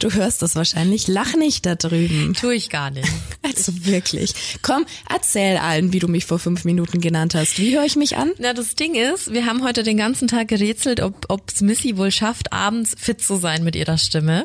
Du hörst das wahrscheinlich. Lach nicht da drüben. Tue ich gar nicht. Also wirklich. Komm, erzähl allen, wie du mich vor fünf Minuten genannt hast. Wie höre ich mich an? Na, das Ding ist, wir haben heute den ganzen Tag gerätselt, ob ob's Missy wohl schafft, abends fit zu sein mit ihrer Stimme.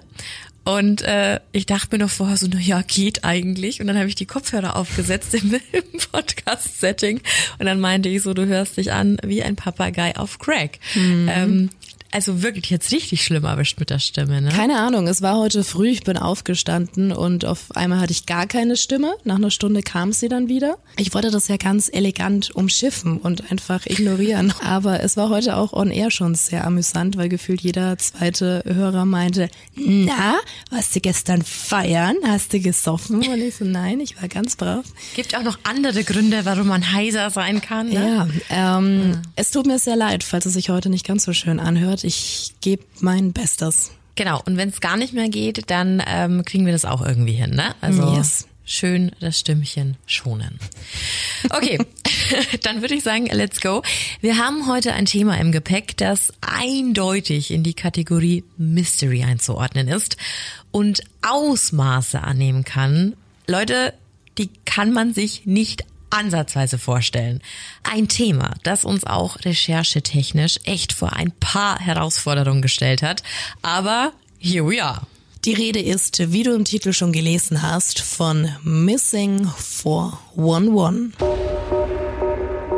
Und äh, ich dachte mir noch vorher so, na ja, geht eigentlich. Und dann habe ich die Kopfhörer aufgesetzt im, im Podcast-Setting. Und dann meinte ich so, du hörst dich an wie ein Papagei auf Crack. Mhm. Ähm, also wirklich jetzt richtig schlimm erwischt mit der Stimme, ne? Keine Ahnung, es war heute früh, ich bin aufgestanden und auf einmal hatte ich gar keine Stimme. Nach einer Stunde kam sie dann wieder. Ich wollte das ja ganz elegant umschiffen und einfach ignorieren. Aber es war heute auch on air schon sehr amüsant, weil gefühlt jeder zweite Hörer meinte, na, warst du gestern feiern? Hast du gesoffen? Und ich so, nein, ich war ganz brav. Gibt auch noch andere Gründe, warum man heiser sein kann. Ne? Ja, ähm, ja. es tut mir sehr leid, falls es sich heute nicht ganz so schön anhört ich gebe mein Bestes. Genau, und wenn es gar nicht mehr geht, dann ähm, kriegen wir das auch irgendwie hin, ne? Also yes. schön das Stimmchen schonen. Okay, dann würde ich sagen, let's go. Wir haben heute ein Thema im Gepäck, das eindeutig in die Kategorie Mystery einzuordnen ist und Ausmaße annehmen kann. Leute, die kann man sich nicht ansatzweise vorstellen. Ein Thema, das uns auch recherchetechnisch echt vor ein paar Herausforderungen gestellt hat. Aber here we are. Die Rede ist, wie du im Titel schon gelesen hast, von Missing 411.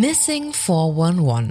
Missing 411.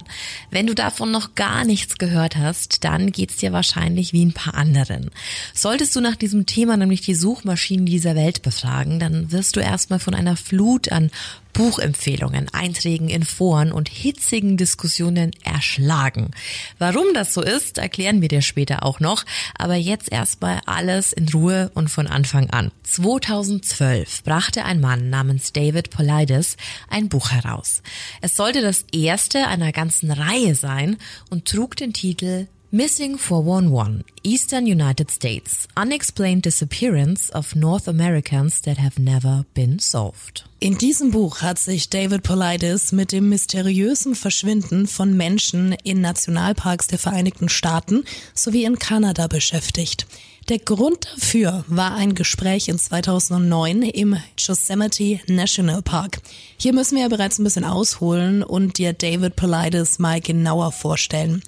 Wenn du davon noch gar nichts gehört hast, dann geht's dir wahrscheinlich wie ein paar anderen. Solltest du nach diesem Thema nämlich die Suchmaschinen dieser Welt befragen, dann wirst du erstmal von einer Flut an Buchempfehlungen, Einträgen in Foren und hitzigen Diskussionen erschlagen. Warum das so ist, erklären wir dir später auch noch, aber jetzt erstmal alles in Ruhe und von Anfang an. 2012 brachte ein Mann namens David Polides ein Buch heraus. Es sollte das erste einer ganzen Reihe sein und trug den Titel Missing 411, Eastern United States, Unexplained Disappearance of North Americans that have never been solved. In diesem Buch hat sich David Politis mit dem mysteriösen Verschwinden von Menschen in Nationalparks der Vereinigten Staaten sowie in Kanada beschäftigt. Der Grund dafür war ein Gespräch in 2009 im Yosemite National Park. Hier müssen wir ja bereits ein bisschen ausholen und dir David Politis mal genauer vorstellen.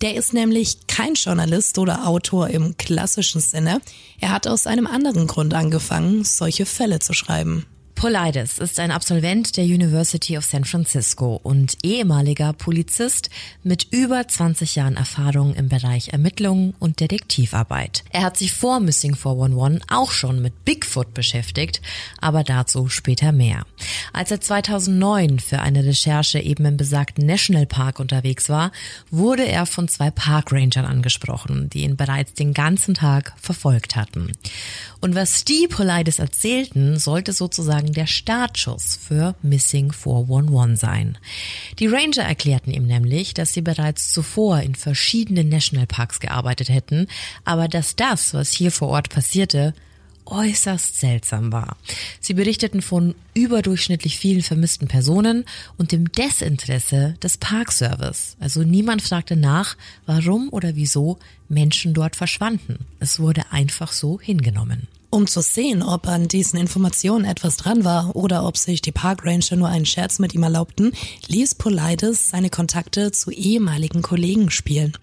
Der ist nämlich kein Journalist oder Autor im klassischen Sinne. Er hat aus einem anderen Grund angefangen, solche Fälle zu schreiben. Polides ist ein Absolvent der University of San Francisco und ehemaliger Polizist mit über 20 Jahren Erfahrung im Bereich Ermittlungen und Detektivarbeit. Er hat sich vor Missing 411 auch schon mit Bigfoot beschäftigt, aber dazu später mehr. Als er 2009 für eine Recherche eben im besagten Nationalpark unterwegs war, wurde er von zwei Parkrangern angesprochen, die ihn bereits den ganzen Tag verfolgt hatten. Und was die Polides erzählten, sollte sozusagen der Startschuss für Missing 411 sein. Die Ranger erklärten ihm nämlich, dass sie bereits zuvor in verschiedenen Nationalparks gearbeitet hätten, aber dass das, was hier vor Ort passierte, äußerst seltsam war. Sie berichteten von überdurchschnittlich vielen vermissten Personen und dem Desinteresse des Parkservice. Also niemand fragte nach, warum oder wieso Menschen dort verschwanden. Es wurde einfach so hingenommen. Um zu sehen, ob an diesen Informationen etwas dran war oder ob sich die Parkranger nur einen Scherz mit ihm erlaubten, ließ Politis seine Kontakte zu ehemaligen Kollegen spielen.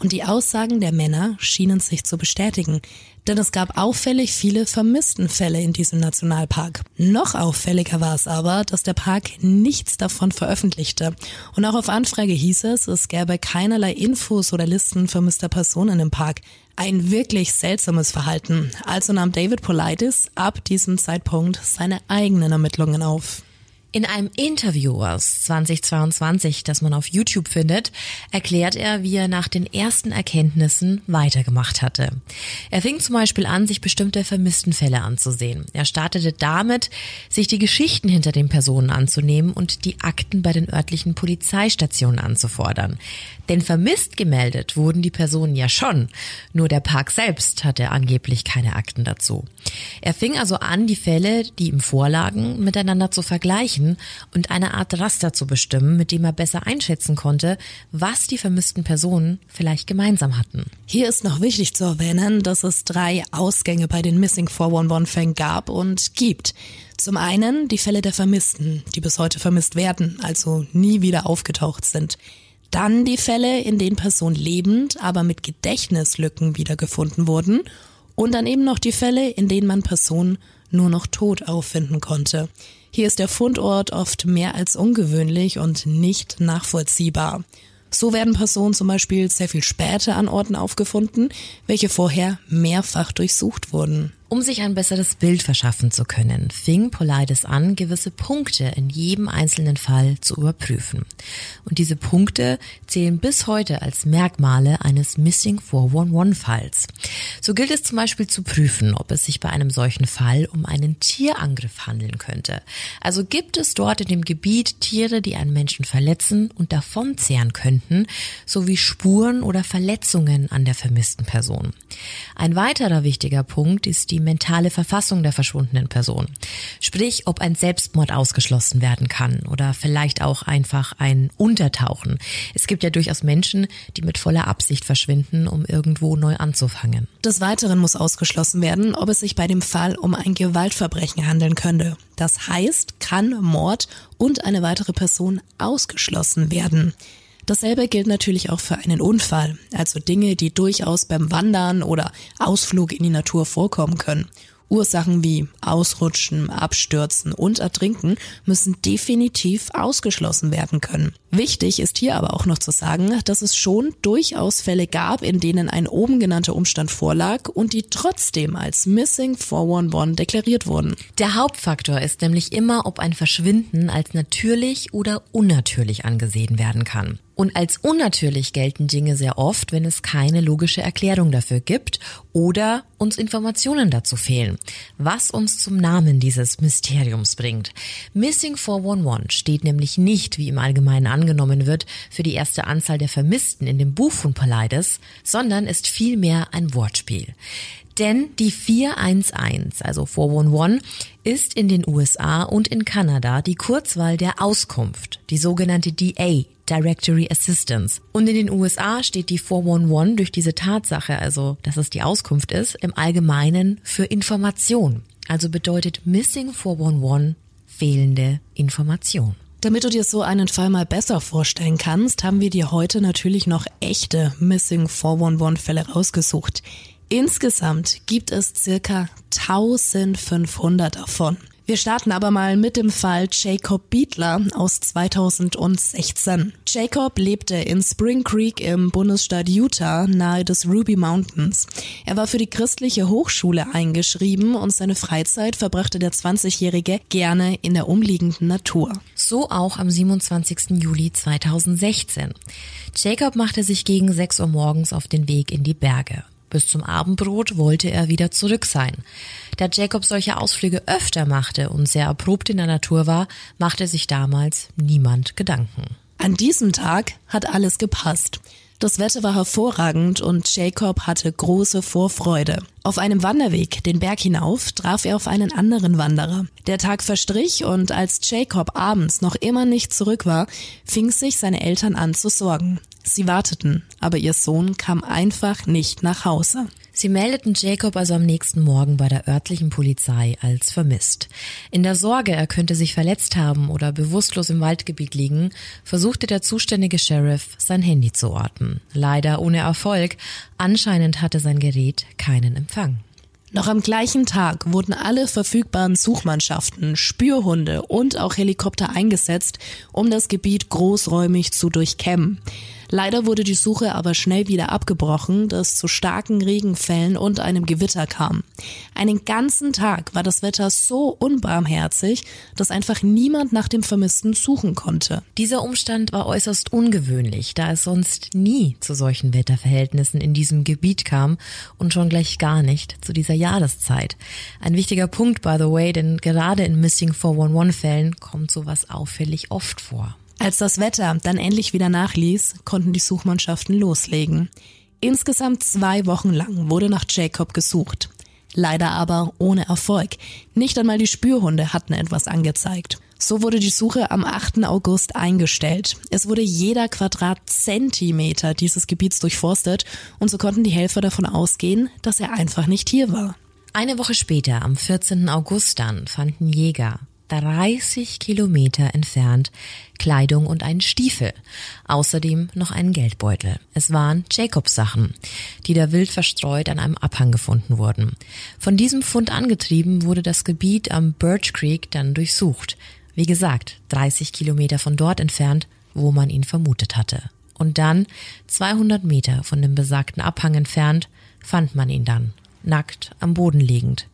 Und die Aussagen der Männer schienen sich zu bestätigen, denn es gab auffällig viele Vermisstenfälle in diesem Nationalpark. Noch auffälliger war es aber, dass der Park nichts davon veröffentlichte. Und auch auf Anfrage hieß es, es gäbe keinerlei Infos oder Listen vermisster Personen im Park. Ein wirklich seltsames Verhalten. Also nahm David Politis ab diesem Zeitpunkt seine eigenen Ermittlungen auf. In einem Interview aus 2022, das man auf YouTube findet, erklärt er, wie er nach den ersten Erkenntnissen weitergemacht hatte. Er fing zum Beispiel an, sich bestimmte vermissten Fälle anzusehen. Er startete damit, sich die Geschichten hinter den Personen anzunehmen und die Akten bei den örtlichen Polizeistationen anzufordern. Denn vermisst gemeldet wurden die Personen ja schon, nur der Park selbst hatte angeblich keine Akten dazu. Er fing also an, die Fälle, die ihm vorlagen, miteinander zu vergleichen und eine Art Raster zu bestimmen, mit dem er besser einschätzen konnte, was die vermissten Personen vielleicht gemeinsam hatten. Hier ist noch wichtig zu erwähnen, dass es drei Ausgänge bei den Missing 411-Fällen gab und gibt. Zum einen die Fälle der Vermissten, die bis heute vermisst werden, also nie wieder aufgetaucht sind. Dann die Fälle, in denen Personen lebend, aber mit Gedächtnislücken wiedergefunden wurden. Und dann eben noch die Fälle, in denen man Personen nur noch tot auffinden konnte. Hier ist der Fundort oft mehr als ungewöhnlich und nicht nachvollziehbar. So werden Personen zum Beispiel sehr viel später an Orten aufgefunden, welche vorher mehrfach durchsucht wurden. Um sich ein besseres Bild verschaffen zu können, fing Polides an, gewisse Punkte in jedem einzelnen Fall zu überprüfen. Und diese Punkte zählen bis heute als Merkmale eines Missing 411-Falls. So gilt es zum Beispiel zu prüfen, ob es sich bei einem solchen Fall um einen Tierangriff handeln könnte. Also gibt es dort in dem Gebiet Tiere, die einen Menschen verletzen und davonzehren könnten, sowie Spuren oder Verletzungen an der vermissten Person. Ein weiterer wichtiger Punkt ist die mentale Verfassung der verschwundenen Person. Sprich, ob ein Selbstmord ausgeschlossen werden kann oder vielleicht auch einfach ein Untertauchen. Es gibt ja durchaus Menschen, die mit voller Absicht verschwinden, um irgendwo neu anzufangen. Des Weiteren muss ausgeschlossen werden, ob es sich bei dem Fall um ein Gewaltverbrechen handeln könnte. Das heißt, kann Mord und eine weitere Person ausgeschlossen werden. Dasselbe gilt natürlich auch für einen Unfall, also Dinge, die durchaus beim Wandern oder Ausflug in die Natur vorkommen können. Ursachen wie Ausrutschen, Abstürzen und Ertrinken müssen definitiv ausgeschlossen werden können. Wichtig ist hier aber auch noch zu sagen, dass es schon durchaus Fälle gab, in denen ein oben genannter Umstand vorlag und die trotzdem als Missing 411 deklariert wurden. Der Hauptfaktor ist nämlich immer, ob ein Verschwinden als natürlich oder unnatürlich angesehen werden kann. Und als unnatürlich gelten Dinge sehr oft, wenn es keine logische Erklärung dafür gibt oder uns Informationen dazu fehlen, was uns zum Namen dieses Mysteriums bringt. Missing 411 steht nämlich nicht, wie im Allgemeinen angenommen wird, für die erste Anzahl der Vermissten in dem Buch von Paulides, sondern ist vielmehr ein Wortspiel. Denn die 411, also 411, ist in den USA und in Kanada die Kurzwahl der Auskunft, die sogenannte DA, Directory Assistance. Und in den USA steht die 411 durch diese Tatsache, also dass es die Auskunft ist, im Allgemeinen für Information. Also bedeutet Missing 411 fehlende Information. Damit du dir so einen Fall mal besser vorstellen kannst, haben wir dir heute natürlich noch echte Missing 411 Fälle rausgesucht. Insgesamt gibt es circa 1500 davon. Wir starten aber mal mit dem Fall Jacob Beatler aus 2016. Jacob lebte in Spring Creek im Bundesstaat Utah nahe des Ruby Mountains. Er war für die christliche Hochschule eingeschrieben und seine Freizeit verbrachte der 20-Jährige gerne in der umliegenden Natur. So auch am 27. Juli 2016. Jacob machte sich gegen 6 Uhr morgens auf den Weg in die Berge. Bis zum Abendbrot wollte er wieder zurück sein. Da Jacob solche Ausflüge öfter machte und sehr erprobt in der Natur war, machte sich damals niemand Gedanken. An diesem Tag hat alles gepasst. Das Wetter war hervorragend und Jacob hatte große Vorfreude. Auf einem Wanderweg den Berg hinauf traf er auf einen anderen Wanderer. Der Tag verstrich und als Jacob abends noch immer nicht zurück war, fing sich seine Eltern an zu sorgen. Sie warteten, aber ihr Sohn kam einfach nicht nach Hause. Sie meldeten Jacob also am nächsten Morgen bei der örtlichen Polizei als vermisst. In der Sorge, er könnte sich verletzt haben oder bewusstlos im Waldgebiet liegen, versuchte der zuständige Sheriff, sein Handy zu orten. Leider ohne Erfolg. Anscheinend hatte sein Gerät keinen Empfang. Noch am gleichen Tag wurden alle verfügbaren Suchmannschaften, Spürhunde und auch Helikopter eingesetzt, um das Gebiet großräumig zu durchkämmen. Leider wurde die Suche aber schnell wieder abgebrochen, da es zu starken Regenfällen und einem Gewitter kam. Einen ganzen Tag war das Wetter so unbarmherzig, dass einfach niemand nach dem Vermissten suchen konnte. Dieser Umstand war äußerst ungewöhnlich, da es sonst nie zu solchen Wetterverhältnissen in diesem Gebiet kam und schon gleich gar nicht zu dieser Jahreszeit. Ein wichtiger Punkt, by the way, denn gerade in Missing 411-Fällen kommt sowas auffällig oft vor. Als das Wetter dann endlich wieder nachließ, konnten die Suchmannschaften loslegen. Insgesamt zwei Wochen lang wurde nach Jacob gesucht. Leider aber ohne Erfolg. Nicht einmal die Spürhunde hatten etwas angezeigt. So wurde die Suche am 8. August eingestellt. Es wurde jeder Quadratzentimeter dieses Gebiets durchforstet und so konnten die Helfer davon ausgehen, dass er einfach nicht hier war. Eine Woche später, am 14. August dann, fanden Jäger 30 Kilometer entfernt Kleidung und einen Stiefel. Außerdem noch einen Geldbeutel. Es waren Jacobs Sachen, die da wild verstreut an einem Abhang gefunden wurden. Von diesem Fund angetrieben wurde das Gebiet am Birch Creek dann durchsucht. Wie gesagt, 30 Kilometer von dort entfernt, wo man ihn vermutet hatte. Und dann, 200 Meter von dem besagten Abhang entfernt, fand man ihn dann nackt am Boden liegend.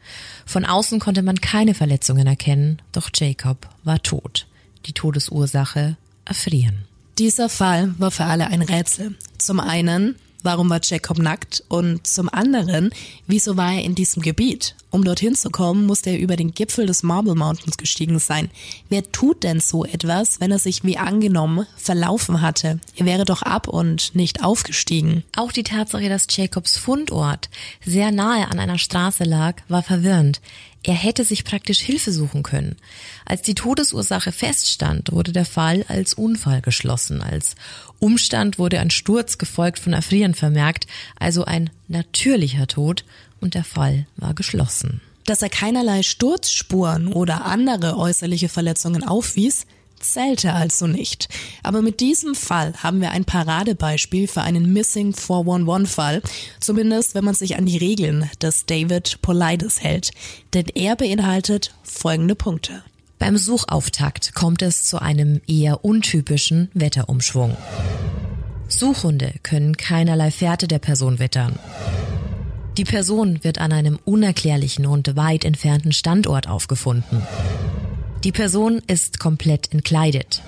Von außen konnte man keine Verletzungen erkennen, doch Jacob war tot. Die Todesursache erfrieren. Dieser Fall war für alle ein Rätsel. Zum einen, warum war Jacob nackt? Und zum anderen, wieso war er in diesem Gebiet? Um dorthin zu kommen, musste er über den Gipfel des Marble Mountains gestiegen sein. Wer tut denn so etwas, wenn er sich wie angenommen verlaufen hatte? Er wäre doch ab und nicht aufgestiegen. Auch die Tatsache, dass Jacobs Fundort sehr nahe an einer Straße lag, war verwirrend. Er hätte sich praktisch Hilfe suchen können. Als die Todesursache feststand, wurde der Fall als Unfall geschlossen. Als Umstand wurde ein Sturz gefolgt von Erfrieren vermerkt, also ein natürlicher Tod und der Fall war geschlossen. Dass er keinerlei Sturzspuren oder andere äußerliche Verletzungen aufwies, zählte also nicht. Aber mit diesem Fall haben wir ein Paradebeispiel für einen Missing 411-Fall, zumindest wenn man sich an die Regeln des David Polides hält. Denn er beinhaltet folgende Punkte. Beim Suchauftakt kommt es zu einem eher untypischen Wetterumschwung. Suchhunde können keinerlei Fährte der Person wittern. Die Person wird an einem unerklärlichen und weit entfernten Standort aufgefunden. Die Person ist komplett entkleidet.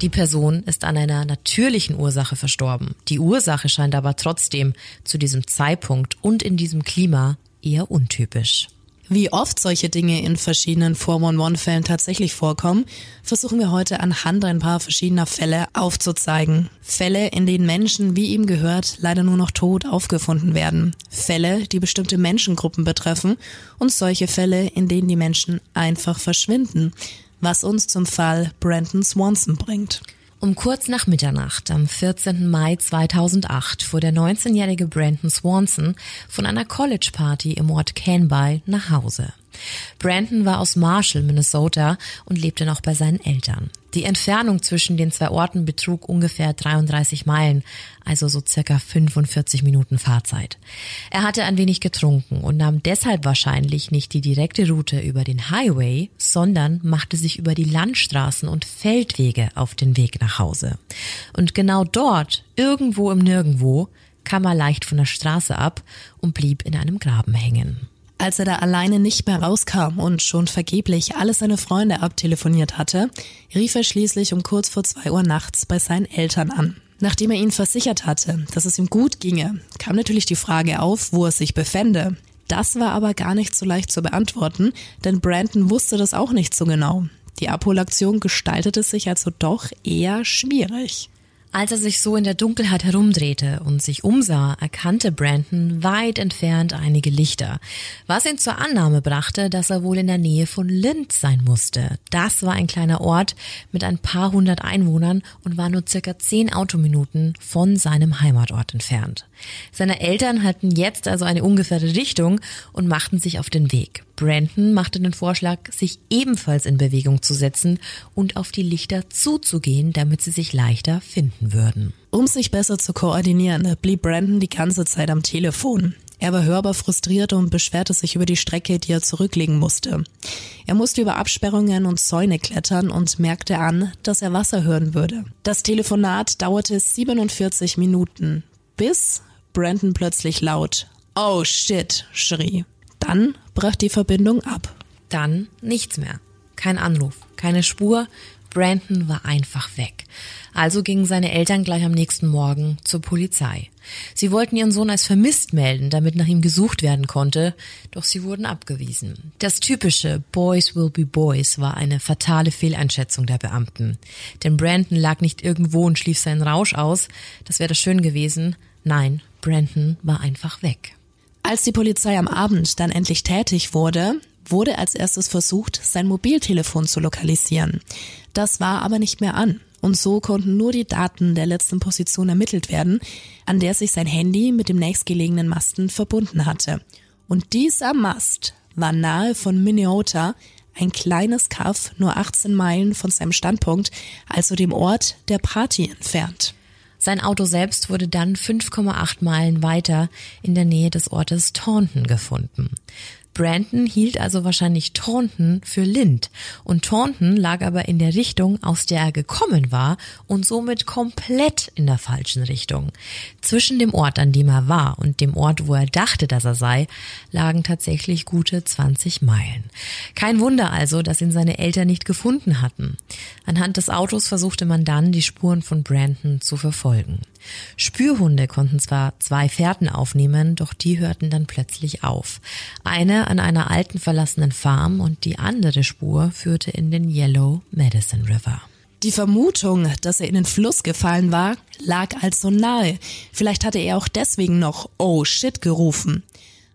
Die Person ist an einer natürlichen Ursache verstorben. Die Ursache scheint aber trotzdem zu diesem Zeitpunkt und in diesem Klima eher untypisch. Wie oft solche Dinge in verschiedenen 411-Fällen tatsächlich vorkommen, versuchen wir heute anhand ein paar verschiedener Fälle aufzuzeigen. Fälle, in denen Menschen, wie ihm gehört, leider nur noch tot aufgefunden werden. Fälle, die bestimmte Menschengruppen betreffen und solche Fälle, in denen die Menschen einfach verschwinden. Was uns zum Fall Brandon Swanson bringt. Um kurz nach Mitternacht am 14. Mai 2008 fuhr der 19-jährige Brandon Swanson von einer College-Party im Ort Canby nach Hause. Brandon war aus Marshall, Minnesota und lebte noch bei seinen Eltern. Die Entfernung zwischen den zwei Orten betrug ungefähr 33 Meilen, also so circa 45 Minuten Fahrzeit. Er hatte ein wenig getrunken und nahm deshalb wahrscheinlich nicht die direkte Route über den Highway, sondern machte sich über die Landstraßen und Feldwege auf den Weg nach Hause. Und genau dort, irgendwo im Nirgendwo, kam er leicht von der Straße ab und blieb in einem Graben hängen. Als er da alleine nicht mehr rauskam und schon vergeblich alle seine Freunde abtelefoniert hatte, rief er schließlich um kurz vor zwei Uhr nachts bei seinen Eltern an. Nachdem er ihnen versichert hatte, dass es ihm gut ginge, kam natürlich die Frage auf, wo er sich befände. Das war aber gar nicht so leicht zu beantworten, denn Brandon wusste das auch nicht so genau. Die Abholaktion gestaltete sich also doch eher schwierig. Als er sich so in der Dunkelheit herumdrehte und sich umsah, erkannte Brandon weit entfernt einige Lichter, was ihn zur Annahme brachte, dass er wohl in der Nähe von Lind sein musste. Das war ein kleiner Ort mit ein paar hundert Einwohnern und war nur circa zehn Autominuten von seinem Heimatort entfernt. Seine Eltern hatten jetzt also eine ungefähre Richtung und machten sich auf den Weg. Brandon machte den Vorschlag, sich ebenfalls in Bewegung zu setzen und auf die Lichter zuzugehen, damit sie sich leichter finden würden. Um sich besser zu koordinieren, blieb Brandon die ganze Zeit am Telefon. Er war hörbar frustriert und beschwerte sich über die Strecke, die er zurücklegen musste. Er musste über Absperrungen und Zäune klettern und merkte an, dass er Wasser hören würde. Das Telefonat dauerte 47 Minuten, bis Brandon plötzlich laut Oh shit schrie. Dann brach die Verbindung ab. Dann nichts mehr. Kein Anruf, keine Spur. Brandon war einfach weg. Also gingen seine Eltern gleich am nächsten Morgen zur Polizei. Sie wollten ihren Sohn als vermisst melden, damit nach ihm gesucht werden konnte, doch sie wurden abgewiesen. Das typische Boys will be boys war eine fatale Fehleinschätzung der Beamten. Denn Brandon lag nicht irgendwo und schlief seinen Rausch aus, das wäre schön gewesen. Nein, Brandon war einfach weg. Als die Polizei am Abend dann endlich tätig wurde, wurde als erstes versucht, sein Mobiltelefon zu lokalisieren. Das war aber nicht mehr an. Und so konnten nur die Daten der letzten Position ermittelt werden, an der sich sein Handy mit dem nächstgelegenen Masten verbunden hatte. Und dieser Mast war nahe von Minneota, ein kleines Kaff nur 18 Meilen von seinem Standpunkt, also dem Ort der Party entfernt. Sein Auto selbst wurde dann 5,8 Meilen weiter in der Nähe des Ortes Taunton gefunden. Brandon hielt also wahrscheinlich Taunton für Lind und Taunton lag aber in der Richtung, aus der er gekommen war und somit komplett in der falschen Richtung. Zwischen dem Ort, an dem er war und dem Ort, wo er dachte, dass er sei, lagen tatsächlich gute 20 Meilen. Kein Wunder also, dass ihn seine Eltern nicht gefunden hatten. Anhand des Autos versuchte man dann, die Spuren von Brandon zu verfolgen. Spürhunde konnten zwar zwei Fährten aufnehmen, doch die hörten dann plötzlich auf. Eine an einer alten verlassenen Farm und die andere Spur führte in den Yellow Medicine River. Die Vermutung, dass er in den Fluss gefallen war, lag also nahe. Vielleicht hatte er auch deswegen noch Oh shit gerufen.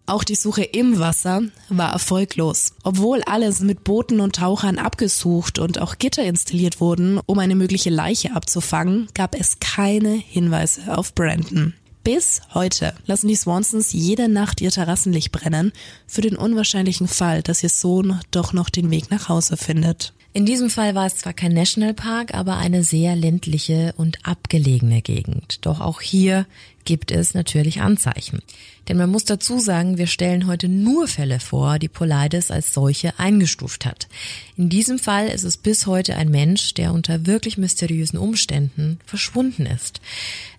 Auch die Suche im Wasser war erfolglos. Obwohl alles mit Booten und Tauchern abgesucht und auch Gitter installiert wurden, um eine mögliche Leiche abzufangen, gab es keine Hinweise auf Brandon. Bis heute lassen die Swansons jede Nacht ihr Terrassenlicht brennen, für den unwahrscheinlichen Fall, dass ihr Sohn doch noch den Weg nach Hause findet. In diesem Fall war es zwar kein Nationalpark, aber eine sehr ländliche und abgelegene Gegend. Doch auch hier gibt es natürlich Anzeichen. Denn man muss dazu sagen, wir stellen heute nur Fälle vor, die Polides als solche eingestuft hat. In diesem Fall ist es bis heute ein Mensch, der unter wirklich mysteriösen Umständen verschwunden ist.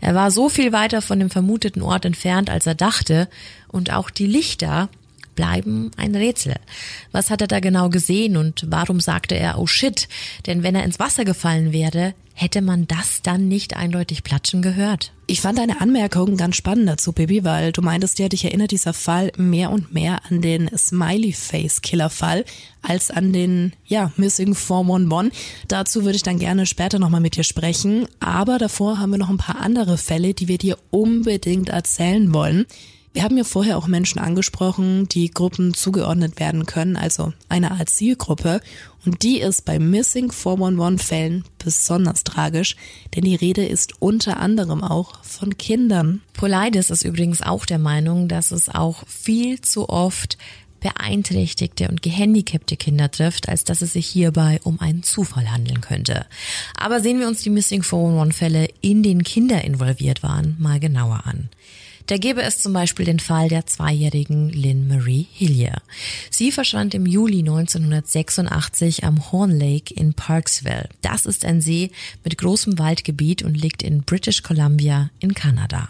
Er war so viel weiter von dem vermuteten Ort entfernt, als er dachte, und auch die Lichter bleiben ein Rätsel. Was hat er da genau gesehen und warum sagte er, oh shit? Denn wenn er ins Wasser gefallen wäre, hätte man das dann nicht eindeutig platschen gehört? Ich fand deine Anmerkung ganz spannend dazu, Bibi, weil du meintest ja, dich erinnert dieser Fall mehr und mehr an den Smiley-Face-Killer-Fall als an den, ja, Missing 411. Dazu würde ich dann gerne später nochmal mit dir sprechen. Aber davor haben wir noch ein paar andere Fälle, die wir dir unbedingt erzählen wollen. Wir haben ja vorher auch Menschen angesprochen, die Gruppen zugeordnet werden können, also eine Art Zielgruppe. Und die ist bei Missing 411-Fällen besonders tragisch, denn die Rede ist unter anderem auch von Kindern. Polides ist übrigens auch der Meinung, dass es auch viel zu oft beeinträchtigte und gehandicapte Kinder trifft, als dass es sich hierbei um einen Zufall handeln könnte. Aber sehen wir uns die Missing 411-Fälle, in denen Kinder involviert waren, mal genauer an. Da gäbe es zum Beispiel den Fall der zweijährigen Lynn Marie Hillier. Sie verschwand im Juli 1986 am Horn Lake in Parksville. Das ist ein See mit großem Waldgebiet und liegt in British Columbia in Kanada.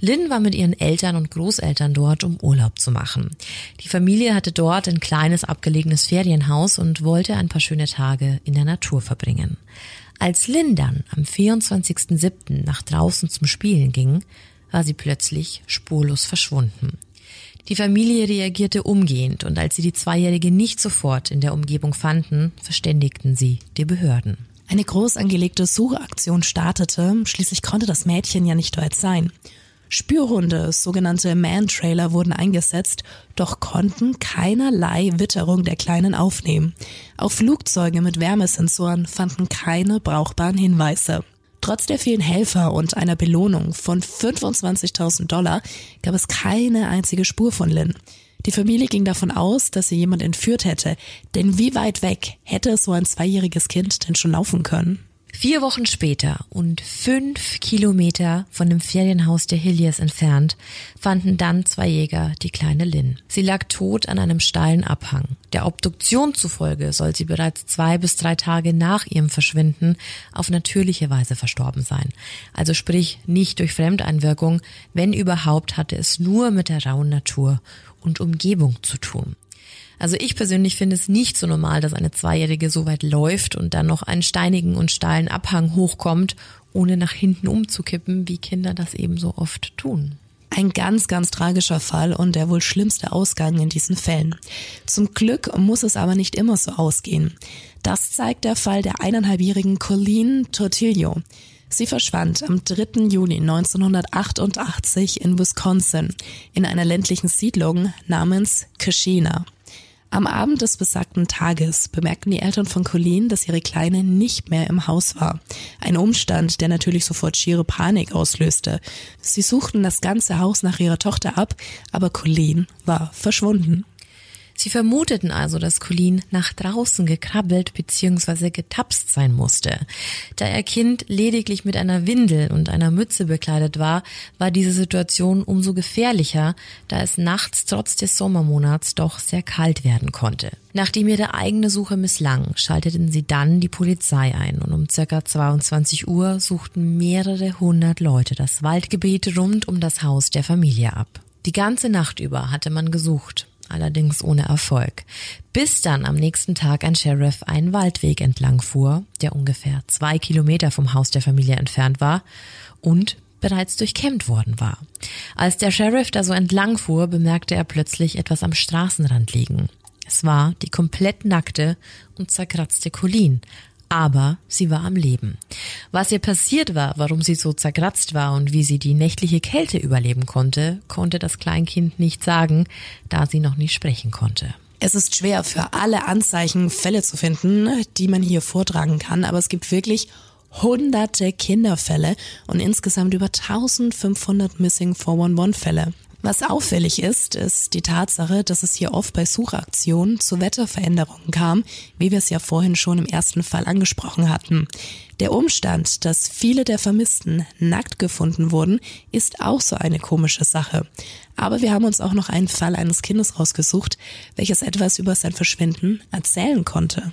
Lynn war mit ihren Eltern und Großeltern dort, um Urlaub zu machen. Die Familie hatte dort ein kleines abgelegenes Ferienhaus und wollte ein paar schöne Tage in der Natur verbringen. Als Lynn dann am 24.07. nach draußen zum Spielen ging, war sie plötzlich spurlos verschwunden. Die Familie reagierte umgehend und als sie die Zweijährige nicht sofort in der Umgebung fanden, verständigten sie die Behörden. Eine groß angelegte Suchaktion startete, schließlich konnte das Mädchen ja nicht dort sein. Spürhunde, sogenannte Man-Trailer, wurden eingesetzt, doch konnten keinerlei Witterung der Kleinen aufnehmen. Auch Flugzeuge mit Wärmesensoren fanden keine brauchbaren Hinweise. Trotz der vielen Helfer und einer Belohnung von 25.000 Dollar gab es keine einzige Spur von Lynn. Die Familie ging davon aus, dass sie jemand entführt hätte, denn wie weit weg hätte so ein zweijähriges Kind denn schon laufen können? Vier Wochen später und fünf Kilometer von dem Ferienhaus der Hilliers entfernt fanden dann zwei Jäger die kleine Lynn. Sie lag tot an einem steilen Abhang. Der Obduktion zufolge soll sie bereits zwei bis drei Tage nach ihrem Verschwinden auf natürliche Weise verstorben sein. Also sprich nicht durch Fremdeinwirkung, wenn überhaupt hatte es nur mit der rauen Natur und Umgebung zu tun. Also ich persönlich finde es nicht so normal, dass eine Zweijährige so weit läuft und dann noch einen steinigen und steilen Abhang hochkommt, ohne nach hinten umzukippen, wie Kinder das eben so oft tun. Ein ganz, ganz tragischer Fall und der wohl schlimmste Ausgang in diesen Fällen. Zum Glück muss es aber nicht immer so ausgehen. Das zeigt der Fall der eineinhalbjährigen Colleen Tortillo. Sie verschwand am 3. Juli 1988 in Wisconsin in einer ländlichen Siedlung namens Kashina. Am Abend des besagten Tages bemerkten die Eltern von Colleen, dass ihre Kleine nicht mehr im Haus war. Ein Umstand, der natürlich sofort schiere Panik auslöste. Sie suchten das ganze Haus nach ihrer Tochter ab, aber Colleen war verschwunden. Sie vermuteten also, dass Colleen nach draußen gekrabbelt bzw. getapst sein musste. Da ihr Kind lediglich mit einer Windel und einer Mütze bekleidet war, war diese Situation umso gefährlicher, da es nachts trotz des Sommermonats doch sehr kalt werden konnte. Nachdem ihre eigene Suche misslang, schalteten sie dann die Polizei ein und um circa 22 Uhr suchten mehrere hundert Leute das Waldgebiet rund um das Haus der Familie ab. Die ganze Nacht über hatte man gesucht allerdings ohne Erfolg. Bis dann am nächsten Tag ein Sheriff einen Waldweg entlang fuhr, der ungefähr zwei Kilometer vom Haus der Familie entfernt war und bereits durchkämmt worden war. Als der Sheriff da so entlang fuhr, bemerkte er plötzlich etwas am Straßenrand liegen. Es war die komplett nackte und zerkratzte Colleen, aber sie war am Leben. Was ihr passiert war, warum sie so zerkratzt war und wie sie die nächtliche Kälte überleben konnte, konnte das Kleinkind nicht sagen, da sie noch nicht sprechen konnte. Es ist schwer für alle Anzeichen Fälle zu finden, die man hier vortragen kann, aber es gibt wirklich hunderte Kinderfälle und insgesamt über 1500 Missing 411 Fälle. Was auffällig ist, ist die Tatsache, dass es hier oft bei Suchaktionen zu Wetterveränderungen kam, wie wir es ja vorhin schon im ersten Fall angesprochen hatten. Der Umstand, dass viele der Vermissten nackt gefunden wurden, ist auch so eine komische Sache. Aber wir haben uns auch noch einen Fall eines Kindes rausgesucht, welches etwas über sein Verschwinden erzählen konnte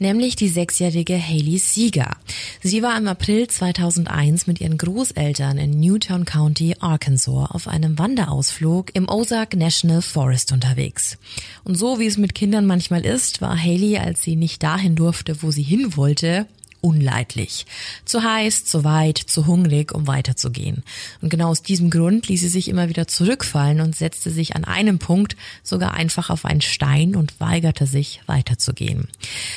nämlich die sechsjährige Haley Sieger. Sie war im April 2001 mit ihren Großeltern in Newtown County, Arkansas, auf einem Wanderausflug im Ozark National Forest unterwegs. Und so wie es mit Kindern manchmal ist, war Haley, als sie nicht dahin durfte, wo sie hin wollte, unleidlich. Zu heiß, zu weit, zu hungrig, um weiterzugehen. Und genau aus diesem Grund ließ sie sich immer wieder zurückfallen und setzte sich an einem Punkt sogar einfach auf einen Stein und weigerte sich weiterzugehen.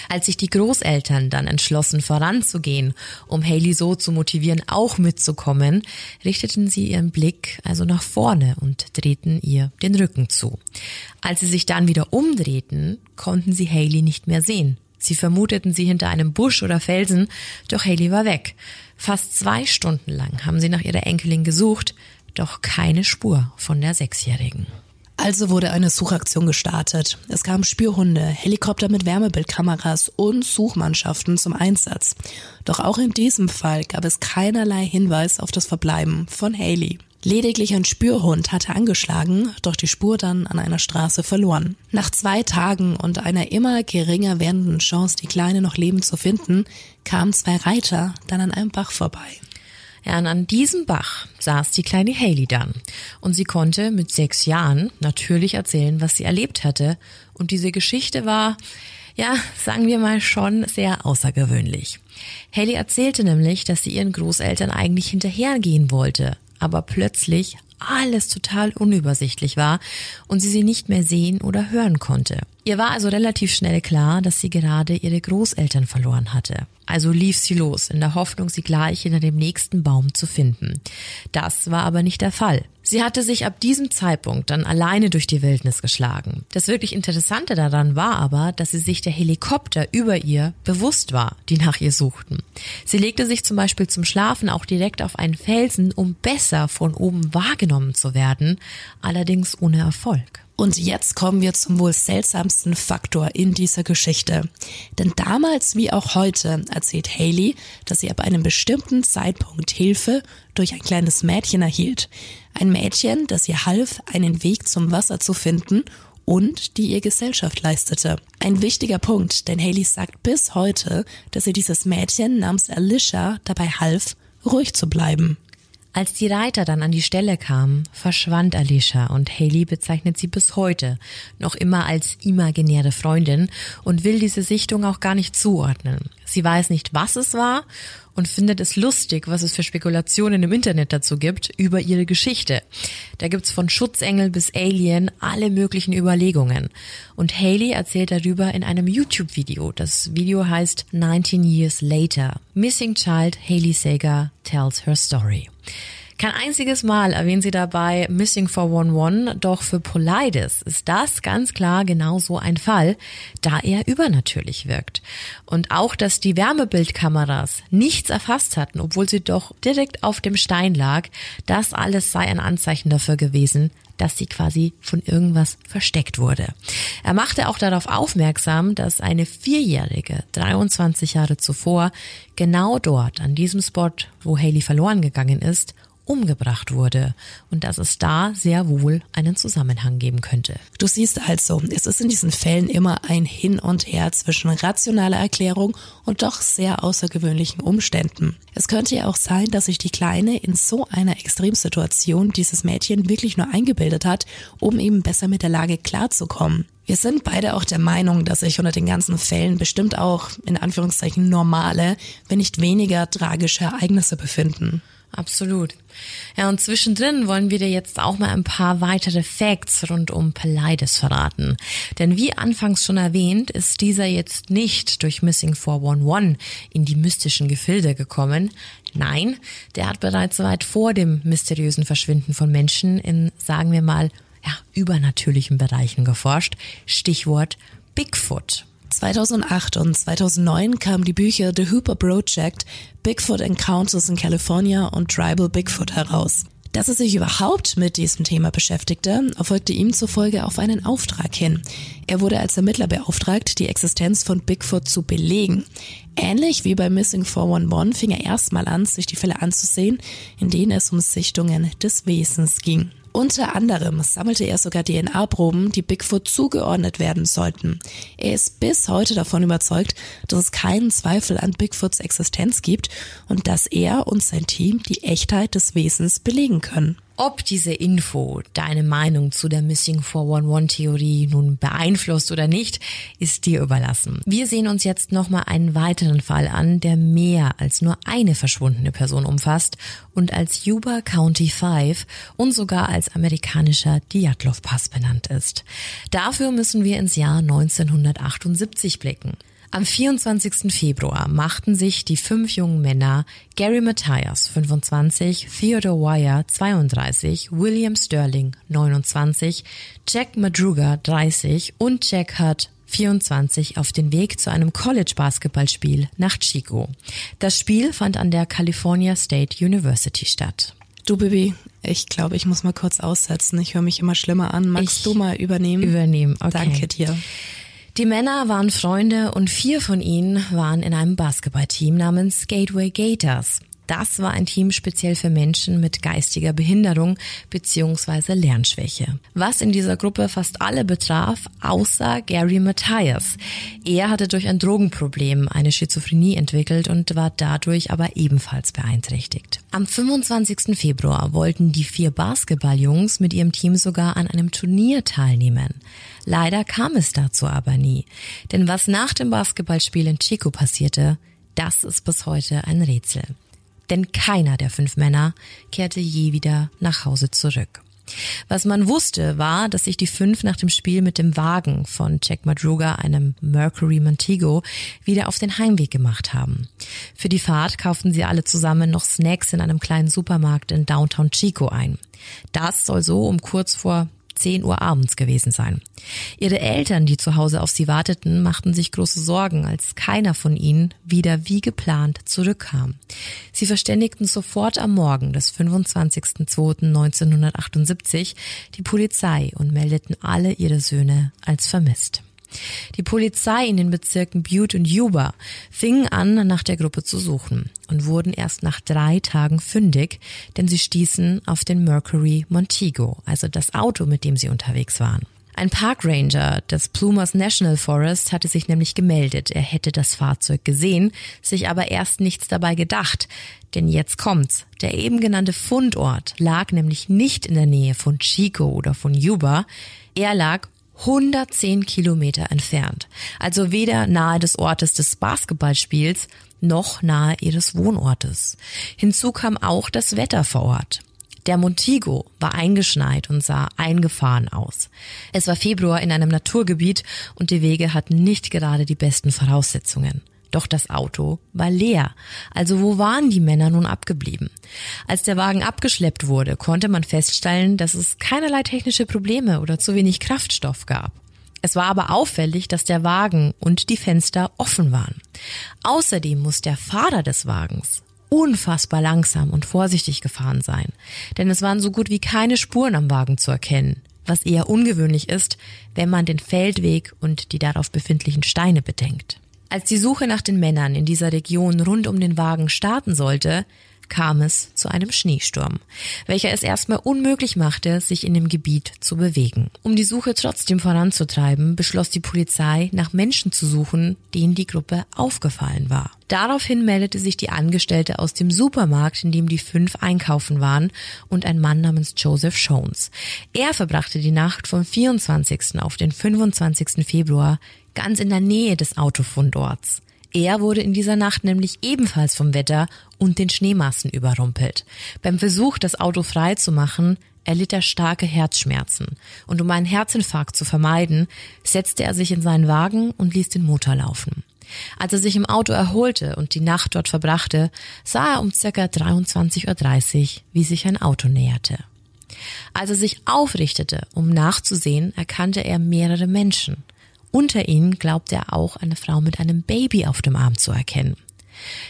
Als sich die Großeltern dann entschlossen voranzugehen, um Haley so zu motivieren, auch mitzukommen, richteten sie ihren Blick also nach vorne und drehten ihr den Rücken zu. Als sie sich dann wieder umdrehten, konnten sie Haley nicht mehr sehen. Sie vermuteten sie hinter einem Busch oder Felsen, doch Haley war weg. Fast zwei Stunden lang haben sie nach ihrer Enkelin gesucht, doch keine Spur von der Sechsjährigen. Also wurde eine Suchaktion gestartet. Es kamen Spürhunde, Helikopter mit Wärmebildkameras und Suchmannschaften zum Einsatz. Doch auch in diesem Fall gab es keinerlei Hinweis auf das Verbleiben von Haley. Lediglich ein Spürhund hatte angeschlagen, doch die Spur dann an einer Straße verloren. Nach zwei Tagen und einer immer geringer werdenden Chance, die Kleine noch lebend zu finden, kamen zwei Reiter dann an einem Bach vorbei. Ja, und an diesem Bach saß die kleine Haley dann. Und sie konnte mit sechs Jahren natürlich erzählen, was sie erlebt hatte. Und diese Geschichte war, ja, sagen wir mal schon sehr außergewöhnlich. Haley erzählte nämlich, dass sie ihren Großeltern eigentlich hinterhergehen wollte, aber plötzlich alles total unübersichtlich war und sie sie nicht mehr sehen oder hören konnte. Ihr war also relativ schnell klar, dass sie gerade ihre Großeltern verloren hatte. Also lief sie los, in der Hoffnung, sie gleich hinter dem nächsten Baum zu finden. Das war aber nicht der Fall. Sie hatte sich ab diesem Zeitpunkt dann alleine durch die Wildnis geschlagen. Das wirklich Interessante daran war aber, dass sie sich der Helikopter über ihr bewusst war, die nach ihr suchten. Sie legte sich zum Beispiel zum Schlafen auch direkt auf einen Felsen, um besser von oben wahrgenommen zu werden, allerdings ohne Erfolg. Und jetzt kommen wir zum wohl seltsamsten Faktor in dieser Geschichte. Denn damals wie auch heute erzählt Haley, dass sie ab einem bestimmten Zeitpunkt Hilfe durch ein kleines Mädchen erhielt. Ein Mädchen, das ihr half, einen Weg zum Wasser zu finden und die ihr Gesellschaft leistete. Ein wichtiger Punkt, denn Haley sagt bis heute, dass sie dieses Mädchen namens Alicia dabei half, ruhig zu bleiben. Als die Reiter dann an die Stelle kamen, verschwand Alicia und Haley bezeichnet sie bis heute noch immer als imaginäre Freundin und will diese Sichtung auch gar nicht zuordnen. Sie weiß nicht, was es war und findet es lustig, was es für Spekulationen im Internet dazu gibt über ihre Geschichte. Da gibt's von Schutzengel bis Alien alle möglichen Überlegungen. Und Haley erzählt darüber in einem YouTube-Video. Das Video heißt 19 Years Later. Missing Child Haley Sager tells her story. Kein einziges Mal erwähnt sie dabei Missing 411, doch für Polides ist das ganz klar genauso ein Fall, da er übernatürlich wirkt. Und auch, dass die Wärmebildkameras nichts erfasst hatten, obwohl sie doch direkt auf dem Stein lag, das alles sei ein Anzeichen dafür gewesen, dass sie quasi von irgendwas versteckt wurde. Er machte auch darauf aufmerksam, dass eine Vierjährige 23 Jahre zuvor genau dort, an diesem Spot, wo Haley verloren gegangen ist, umgebracht wurde und dass es da sehr wohl einen Zusammenhang geben könnte. Du siehst also, es ist in diesen Fällen immer ein Hin und Her zwischen rationaler Erklärung und doch sehr außergewöhnlichen Umständen. Es könnte ja auch sein, dass sich die Kleine in so einer Extremsituation dieses Mädchen wirklich nur eingebildet hat, um eben besser mit der Lage klarzukommen. Wir sind beide auch der Meinung, dass sich unter den ganzen Fällen bestimmt auch in Anführungszeichen normale, wenn nicht weniger tragische Ereignisse befinden. Absolut. Ja, und zwischendrin wollen wir dir jetzt auch mal ein paar weitere Facts rund um Pelides verraten. Denn wie anfangs schon erwähnt, ist dieser jetzt nicht durch Missing 411 in die mystischen Gefilde gekommen. Nein, der hat bereits weit vor dem mysteriösen Verschwinden von Menschen in, sagen wir mal, ja, übernatürlichen Bereichen geforscht. Stichwort Bigfoot. 2008 und 2009 kamen die Bücher The Hooper Project, Bigfoot Encounters in California und Tribal Bigfoot heraus. Dass er sich überhaupt mit diesem Thema beschäftigte, erfolgte ihm zufolge auf einen Auftrag hin. Er wurde als Ermittler beauftragt, die Existenz von Bigfoot zu belegen. Ähnlich wie bei Missing 411 fing er erstmal an, sich die Fälle anzusehen, in denen es um Sichtungen des Wesens ging. Unter anderem sammelte er sogar DNA-Proben, die Bigfoot zugeordnet werden sollten. Er ist bis heute davon überzeugt, dass es keinen Zweifel an Bigfoots Existenz gibt und dass er und sein Team die Echtheit des Wesens belegen können. Ob diese Info deine Meinung zu der Missing 411-Theorie nun beeinflusst oder nicht, ist dir überlassen. Wir sehen uns jetzt nochmal einen weiteren Fall an, der mehr als nur eine verschwundene Person umfasst und als Yuba County 5 und sogar als amerikanischer Dyatlov-Pass benannt ist. Dafür müssen wir ins Jahr 1978 blicken. Am 24. Februar machten sich die fünf jungen Männer Gary Matthias 25, Theodore Wire 32, William Sterling 29, Jack Madruga 30 und Jack Hutt 24 auf den Weg zu einem College-Basketballspiel nach Chico. Das Spiel fand an der California State University statt. Du, Bibi, ich glaube, ich muss mal kurz aussetzen. Ich höre mich immer schlimmer an. Magst ich du mal übernehmen? Übernehmen, okay. Danke dir. Die Männer waren Freunde und vier von ihnen waren in einem Basketballteam namens Gateway Gators. Das war ein Team speziell für Menschen mit geistiger Behinderung bzw. Lernschwäche. Was in dieser Gruppe fast alle betraf, außer Gary Matthias. Er hatte durch ein Drogenproblem eine Schizophrenie entwickelt und war dadurch aber ebenfalls beeinträchtigt. Am 25. Februar wollten die vier Basketballjungs mit ihrem Team sogar an einem Turnier teilnehmen. Leider kam es dazu aber nie. Denn was nach dem Basketballspiel in Chico passierte, das ist bis heute ein Rätsel denn keiner der fünf Männer kehrte je wieder nach Hause zurück. Was man wusste, war, dass sich die fünf nach dem Spiel mit dem Wagen von Jack Madruga, einem Mercury Montego, wieder auf den Heimweg gemacht haben. Für die Fahrt kauften sie alle zusammen noch Snacks in einem kleinen Supermarkt in Downtown Chico ein. Das soll so um kurz vor 10 Uhr abends gewesen sein. Ihre Eltern, die zu Hause auf sie warteten, machten sich große Sorgen, als keiner von ihnen wieder wie geplant zurückkam. Sie verständigten sofort am Morgen des 25.02.1978 die Polizei und meldeten alle ihre Söhne als vermisst. Die Polizei in den Bezirken Butte und Yuba fing an, nach der Gruppe zu suchen und wurden erst nach drei Tagen fündig, denn sie stießen auf den Mercury Montego, also das Auto, mit dem sie unterwegs waren. Ein Parkranger des Plumas National Forest hatte sich nämlich gemeldet, er hätte das Fahrzeug gesehen, sich aber erst nichts dabei gedacht. Denn jetzt kommt's. Der eben genannte Fundort lag nämlich nicht in der Nähe von Chico oder von Yuba. Er lag 110 Kilometer entfernt. Also weder nahe des Ortes des Basketballspiels noch nahe ihres Wohnortes. Hinzu kam auch das Wetter vor Ort. Der Montego war eingeschneit und sah eingefahren aus. Es war Februar in einem Naturgebiet und die Wege hatten nicht gerade die besten Voraussetzungen. Doch das Auto war leer. Also wo waren die Männer nun abgeblieben? Als der Wagen abgeschleppt wurde, konnte man feststellen, dass es keinerlei technische Probleme oder zu wenig Kraftstoff gab. Es war aber auffällig, dass der Wagen und die Fenster offen waren. Außerdem muss der Fahrer des Wagens unfassbar langsam und vorsichtig gefahren sein, denn es waren so gut wie keine Spuren am Wagen zu erkennen, was eher ungewöhnlich ist, wenn man den Feldweg und die darauf befindlichen Steine bedenkt. Als die Suche nach den Männern in dieser Region rund um den Wagen starten sollte, kam es zu einem Schneesturm, welcher es erstmal unmöglich machte, sich in dem Gebiet zu bewegen. Um die Suche trotzdem voranzutreiben, beschloss die Polizei, nach Menschen zu suchen, denen die Gruppe aufgefallen war. Daraufhin meldete sich die Angestellte aus dem Supermarkt, in dem die fünf einkaufen waren, und ein Mann namens Joseph Jones. Er verbrachte die Nacht vom 24. auf den 25. Februar ganz in der Nähe des Autofundorts. Er wurde in dieser Nacht nämlich ebenfalls vom Wetter und den Schneemassen überrumpelt. Beim Versuch, das Auto frei zu machen, erlitt er starke Herzschmerzen. Und um einen Herzinfarkt zu vermeiden, setzte er sich in seinen Wagen und ließ den Motor laufen. Als er sich im Auto erholte und die Nacht dort verbrachte, sah er um circa 23.30 Uhr, wie sich ein Auto näherte. Als er sich aufrichtete, um nachzusehen, erkannte er mehrere Menschen. Unter ihnen glaubte er auch eine Frau mit einem Baby auf dem Arm zu erkennen.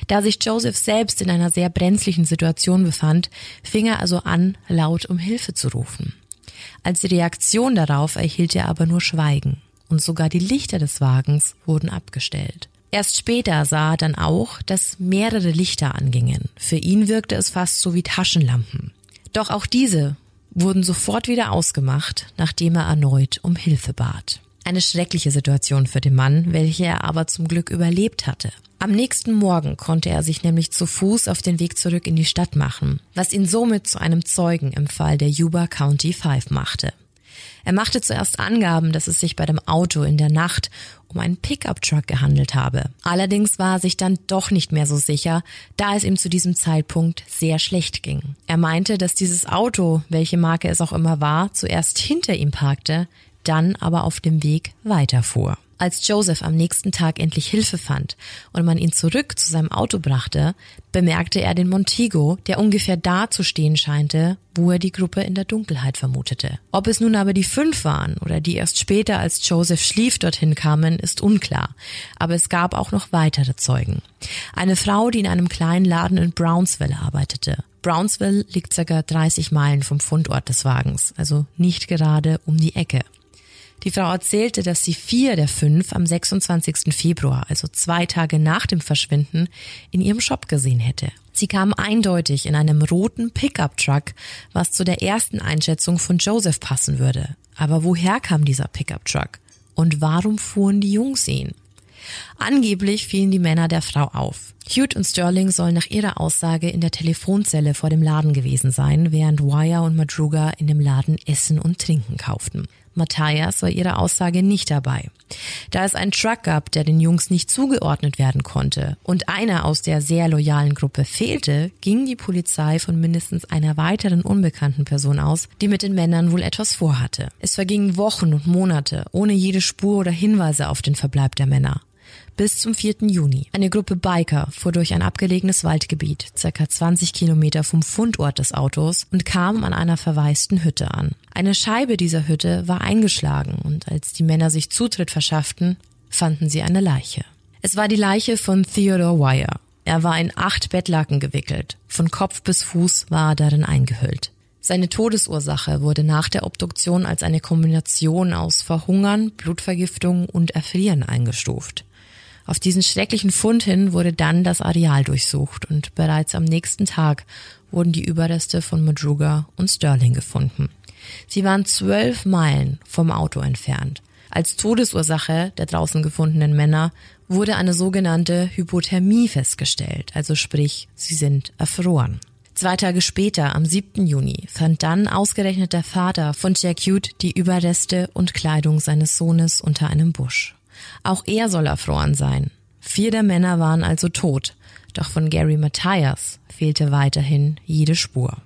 Da sich Joseph selbst in einer sehr brenzlichen Situation befand, fing er also an, laut um Hilfe zu rufen. Als Reaktion darauf erhielt er aber nur Schweigen und sogar die Lichter des Wagens wurden abgestellt. Erst später sah er dann auch, dass mehrere Lichter angingen. Für ihn wirkte es fast so wie Taschenlampen. Doch auch diese wurden sofort wieder ausgemacht, nachdem er erneut um Hilfe bat. Eine schreckliche Situation für den Mann, welche er aber zum Glück überlebt hatte. Am nächsten Morgen konnte er sich nämlich zu Fuß auf den Weg zurück in die Stadt machen, was ihn somit zu einem Zeugen im Fall der Yuba County Five machte. Er machte zuerst Angaben, dass es sich bei dem Auto in der Nacht um einen Pickup-Truck gehandelt habe. Allerdings war er sich dann doch nicht mehr so sicher, da es ihm zu diesem Zeitpunkt sehr schlecht ging. Er meinte, dass dieses Auto, welche Marke es auch immer war, zuerst hinter ihm parkte, dann aber auf dem Weg weiterfuhr. Als Joseph am nächsten Tag endlich Hilfe fand und man ihn zurück zu seinem Auto brachte, bemerkte er den Montego, der ungefähr da zu stehen scheinte, wo er die Gruppe in der Dunkelheit vermutete. Ob es nun aber die fünf waren oder die erst später, als Joseph schlief, dorthin kamen, ist unklar. Aber es gab auch noch weitere Zeugen. Eine Frau, die in einem kleinen Laden in Brownsville arbeitete. Brownsville liegt circa 30 Meilen vom Fundort des Wagens, also nicht gerade um die Ecke. Die Frau erzählte, dass sie vier der fünf am 26. Februar, also zwei Tage nach dem Verschwinden, in ihrem Shop gesehen hätte. Sie kamen eindeutig in einem roten Pickup-Truck, was zu der ersten Einschätzung von Joseph passen würde. Aber woher kam dieser Pickup-Truck? Und warum fuhren die Jungs ihn? Angeblich fielen die Männer der Frau auf. Hugh und Sterling sollen nach ihrer Aussage in der Telefonzelle vor dem Laden gewesen sein, während Wire und Madruga in dem Laden Essen und Trinken kauften. Matthias war ihrer Aussage nicht dabei. Da es einen Truck gab, der den Jungs nicht zugeordnet werden konnte und einer aus der sehr loyalen Gruppe fehlte, ging die Polizei von mindestens einer weiteren unbekannten Person aus, die mit den Männern wohl etwas vorhatte. Es vergingen Wochen und Monate ohne jede Spur oder Hinweise auf den Verbleib der Männer. Bis zum 4. Juni. Eine Gruppe Biker fuhr durch ein abgelegenes Waldgebiet, circa 20 Kilometer vom Fundort des Autos und kam an einer verwaisten Hütte an. Eine Scheibe dieser Hütte war eingeschlagen und als die Männer sich Zutritt verschafften, fanden sie eine Leiche. Es war die Leiche von Theodore Wire. Er war in acht Bettlaken gewickelt. Von Kopf bis Fuß war er darin eingehüllt. Seine Todesursache wurde nach der Obduktion als eine Kombination aus Verhungern, Blutvergiftung und Erfrieren eingestuft. Auf diesen schrecklichen Fund hin wurde dann das Areal durchsucht und bereits am nächsten Tag wurden die Überreste von Madruga und Sterling gefunden. Sie waren zwölf Meilen vom Auto entfernt. Als Todesursache der draußen gefundenen Männer wurde eine sogenannte Hypothermie festgestellt, also sprich, sie sind erfroren. Zwei Tage später, am 7. Juni, fand dann ausgerechnet der Vater von Jacute die Überreste und Kleidung seines Sohnes unter einem Busch. Auch er soll erfroren sein. Vier der Männer waren also tot, doch von Gary Matthias fehlte weiterhin jede Spur.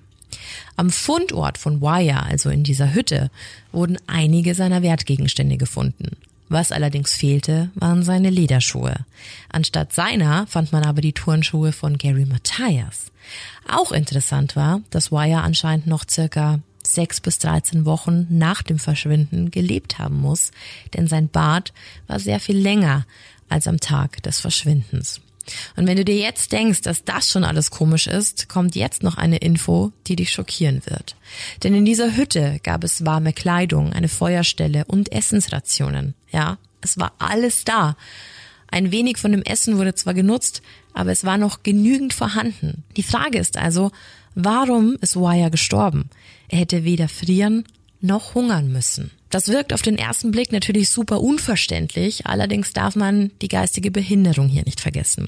Am Fundort von Wire, also in dieser Hütte, wurden einige seiner Wertgegenstände gefunden. Was allerdings fehlte, waren seine Lederschuhe. Anstatt seiner fand man aber die Turnschuhe von Gary Matthias. Auch interessant war, dass Wire anscheinend noch circa sechs bis dreizehn Wochen nach dem Verschwinden gelebt haben muss, denn sein Bart war sehr viel länger als am Tag des Verschwindens. Und wenn du dir jetzt denkst, dass das schon alles komisch ist, kommt jetzt noch eine Info, die dich schockieren wird. Denn in dieser Hütte gab es warme Kleidung, eine Feuerstelle und Essensrationen. Ja, es war alles da. Ein wenig von dem Essen wurde zwar genutzt, aber es war noch genügend vorhanden. Die Frage ist also, warum ist Wire gestorben? Er hätte weder frieren noch hungern müssen. Das wirkt auf den ersten Blick natürlich super unverständlich, allerdings darf man die geistige Behinderung hier nicht vergessen.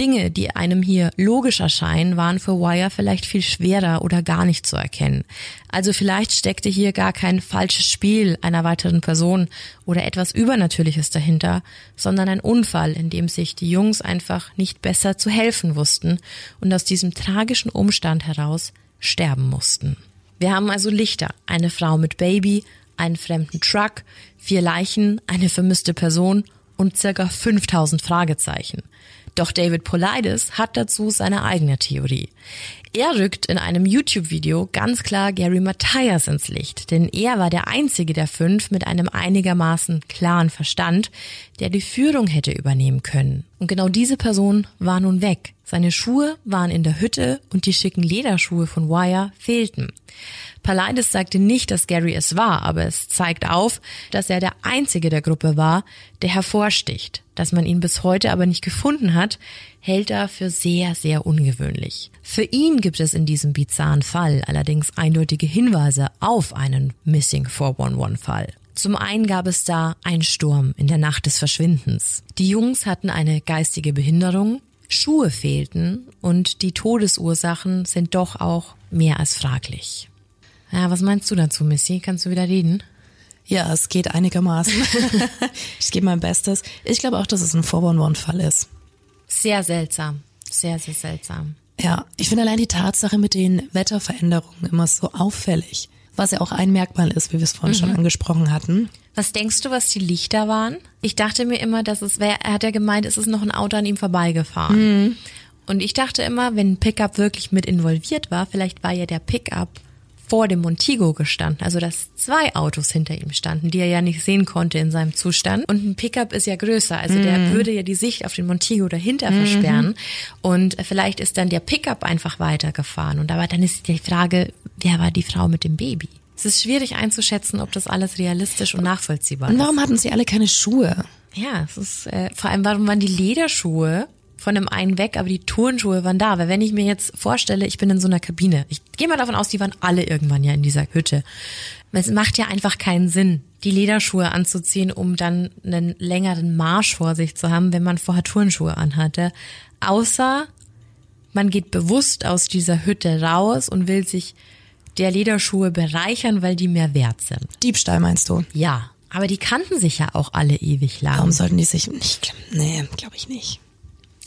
Dinge, die einem hier logisch erscheinen, waren für Wire vielleicht viel schwerer oder gar nicht zu erkennen. Also vielleicht steckte hier gar kein falsches Spiel einer weiteren Person oder etwas Übernatürliches dahinter, sondern ein Unfall, in dem sich die Jungs einfach nicht besser zu helfen wussten und aus diesem tragischen Umstand heraus sterben mussten. Wir haben also Lichter, eine Frau mit Baby, einen fremden Truck, vier Leichen, eine vermisste Person und circa 5000 Fragezeichen. Doch David Polides hat dazu seine eigene Theorie. Er rückt in einem YouTube-Video ganz klar Gary Matthias ins Licht, denn er war der einzige der fünf mit einem einigermaßen klaren Verstand, der die Führung hätte übernehmen können. Und genau diese Person war nun weg. Seine Schuhe waren in der Hütte und die schicken Lederschuhe von Wire fehlten. Palides sagte nicht, dass Gary es war, aber es zeigt auf, dass er der einzige der Gruppe war, der hervorsticht. Dass man ihn bis heute aber nicht gefunden hat, hält er für sehr, sehr ungewöhnlich. Für ihn gibt es in diesem bizarren Fall allerdings eindeutige Hinweise auf einen Missing 411 Fall. Zum einen gab es da einen Sturm in der Nacht des Verschwindens. Die Jungs hatten eine geistige Behinderung, Schuhe fehlten und die Todesursachen sind doch auch mehr als fraglich. Ja, was meinst du dazu, Missy? Kannst du wieder reden? Ja, es geht einigermaßen. ich gebe mein Bestes. Ich glaube auch, dass es ein 411-Fall ist. Sehr seltsam. Sehr, sehr seltsam. Ja, ich finde allein die Tatsache mit den Wetterveränderungen immer so auffällig. Was ja auch ein Merkmal ist, wie wir es vorhin mhm. schon angesprochen hatten. Was denkst du, was die Lichter waren? Ich dachte mir immer, dass es wäre, er hat ja gemeint, es ist noch ein Auto an ihm vorbeigefahren. Mhm. Und ich dachte immer, wenn ein Pickup wirklich mit involviert war, vielleicht war ja der Pickup vor dem Montigo gestanden, also dass zwei Autos hinter ihm standen, die er ja nicht sehen konnte in seinem Zustand. Und ein Pickup ist ja größer, also mhm. der würde ja die Sicht auf den Montigo dahinter mhm. versperren. Und vielleicht ist dann der Pickup einfach weitergefahren. Und aber dann ist die Frage, wer war die Frau mit dem Baby? Es ist schwierig einzuschätzen, ob das alles realistisch und nachvollziehbar ist. warum hatten sie alle keine Schuhe? Ja, es ist äh, vor allem, warum waren die Lederschuhe von dem einen weg, aber die Turnschuhe waren da. Weil wenn ich mir jetzt vorstelle, ich bin in so einer Kabine, ich gehe mal davon aus, die waren alle irgendwann ja in dieser Hütte. Es macht ja einfach keinen Sinn, die Lederschuhe anzuziehen, um dann einen längeren Marsch vor sich zu haben, wenn man vorher Turnschuhe anhatte. Außer man geht bewusst aus dieser Hütte raus und will sich der Lederschuhe bereichern, weil die mehr wert sind. Diebstahl meinst du? Ja. Aber die kannten sich ja auch alle ewig lang. Warum sollten die sich nicht? Nee, glaube ich nicht.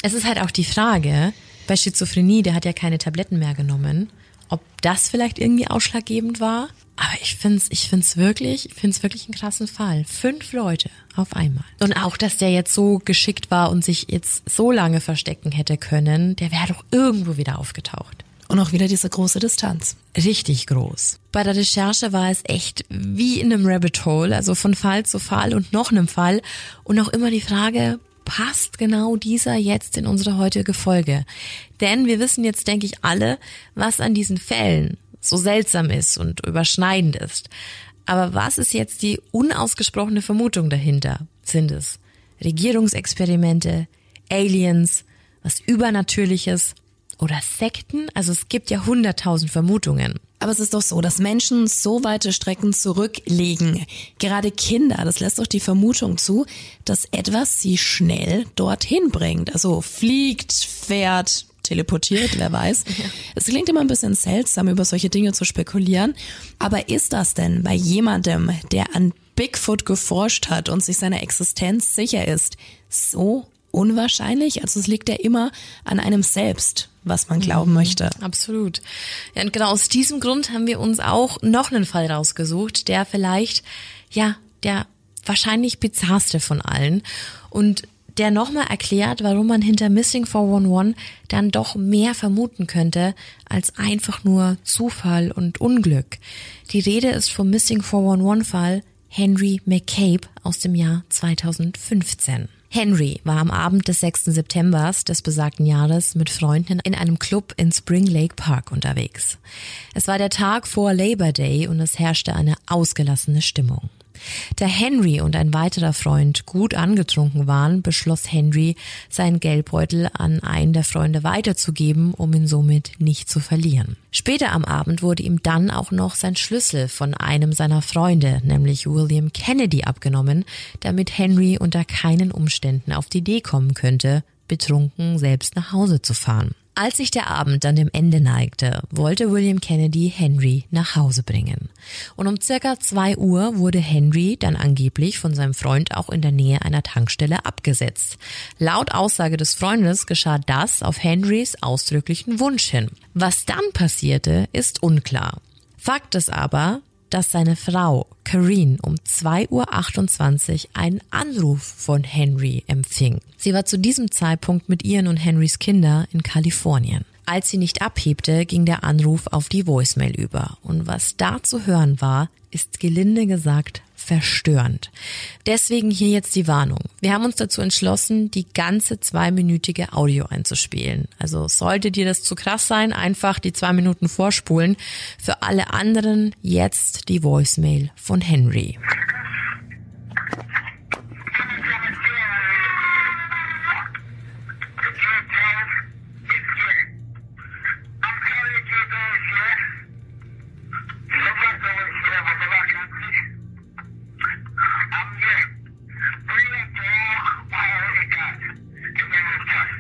Es ist halt auch die Frage, bei Schizophrenie, der hat ja keine Tabletten mehr genommen, ob das vielleicht irgendwie ausschlaggebend war. Aber ich find's, ich find's wirklich, ich find's wirklich einen krassen Fall. Fünf Leute auf einmal. Und auch, dass der jetzt so geschickt war und sich jetzt so lange verstecken hätte können, der wäre doch irgendwo wieder aufgetaucht. Und auch wieder diese große Distanz. Richtig groß. Bei der Recherche war es echt wie in einem Rabbit Hole, also von Fall zu Fall und noch einem Fall. Und auch immer die Frage, passt genau dieser jetzt in unsere heutige Folge? Denn wir wissen jetzt, denke ich, alle, was an diesen Fällen so seltsam ist und überschneidend ist. Aber was ist jetzt die unausgesprochene Vermutung dahinter? Sind es Regierungsexperimente, Aliens, was Übernatürliches oder Sekten? Also es gibt ja hunderttausend Vermutungen. Aber es ist doch so, dass Menschen so weite Strecken zurücklegen. Gerade Kinder, das lässt doch die Vermutung zu, dass etwas sie schnell dorthin bringt. Also fliegt, fährt, teleportiert, wer weiß. Ja. Es klingt immer ein bisschen seltsam, über solche Dinge zu spekulieren. Aber ist das denn bei jemandem, der an Bigfoot geforscht hat und sich seiner Existenz sicher ist, so unwahrscheinlich? Also es liegt ja immer an einem selbst, was man glauben mhm, möchte. Absolut. Ja, und genau aus diesem Grund haben wir uns auch noch einen Fall rausgesucht, der vielleicht, ja, der wahrscheinlich bizarrste von allen. Und der nochmal erklärt, warum man hinter Missing 411 dann doch mehr vermuten könnte als einfach nur Zufall und Unglück. Die Rede ist vom Missing 411 Fall Henry McCabe aus dem Jahr 2015. Henry war am Abend des 6. Septembers des besagten Jahres mit Freunden in einem Club in Spring Lake Park unterwegs. Es war der Tag vor Labor Day und es herrschte eine ausgelassene Stimmung. Da Henry und ein weiterer Freund gut angetrunken waren, beschloss Henry, seinen Geldbeutel an einen der Freunde weiterzugeben, um ihn somit nicht zu verlieren. Später am Abend wurde ihm dann auch noch sein Schlüssel von einem seiner Freunde, nämlich William Kennedy, abgenommen, damit Henry unter keinen Umständen auf die Idee kommen könnte, betrunken selbst nach Hause zu fahren. Als sich der Abend dann dem Ende neigte, wollte William Kennedy Henry nach Hause bringen. Und um circa zwei Uhr wurde Henry dann angeblich von seinem Freund auch in der Nähe einer Tankstelle abgesetzt. Laut Aussage des Freundes geschah das auf Henrys ausdrücklichen Wunsch hin. Was dann passierte, ist unklar. Fakt ist aber, dass seine Frau Karine um 2.28 Uhr einen Anruf von Henry empfing. Sie war zu diesem Zeitpunkt mit ihren und Henrys Kinder in Kalifornien. Als sie nicht abhebte, ging der Anruf auf die Voicemail über. Und was da zu hören war, ist gelinde gesagt verstörend. Deswegen hier jetzt die Warnung. Wir haben uns dazu entschlossen, die ganze zweiminütige Audio einzuspielen. Also sollte dir das zu krass sein, einfach die zwei Minuten vorspulen. Für alle anderen jetzt die Voicemail von Henry. I'm just bringing forth my holy God to make us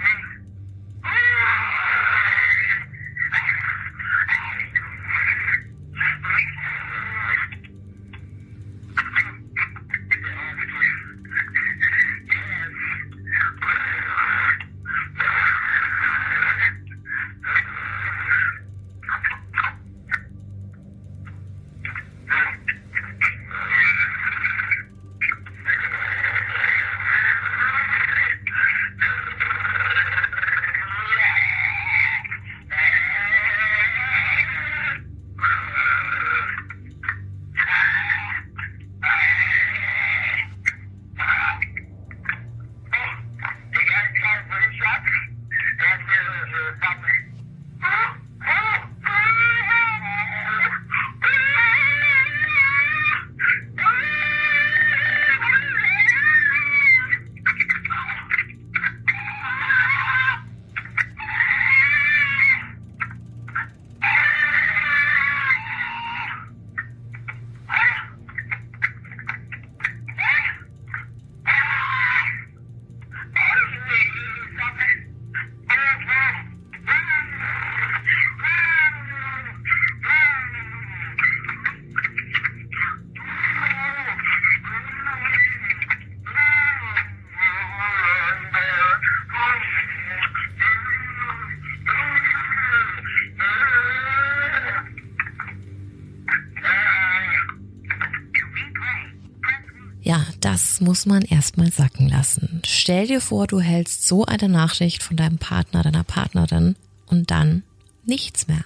muss man erstmal sacken lassen. Stell dir vor, du hältst so eine Nachricht von deinem Partner, deiner Partnerin und dann nichts mehr.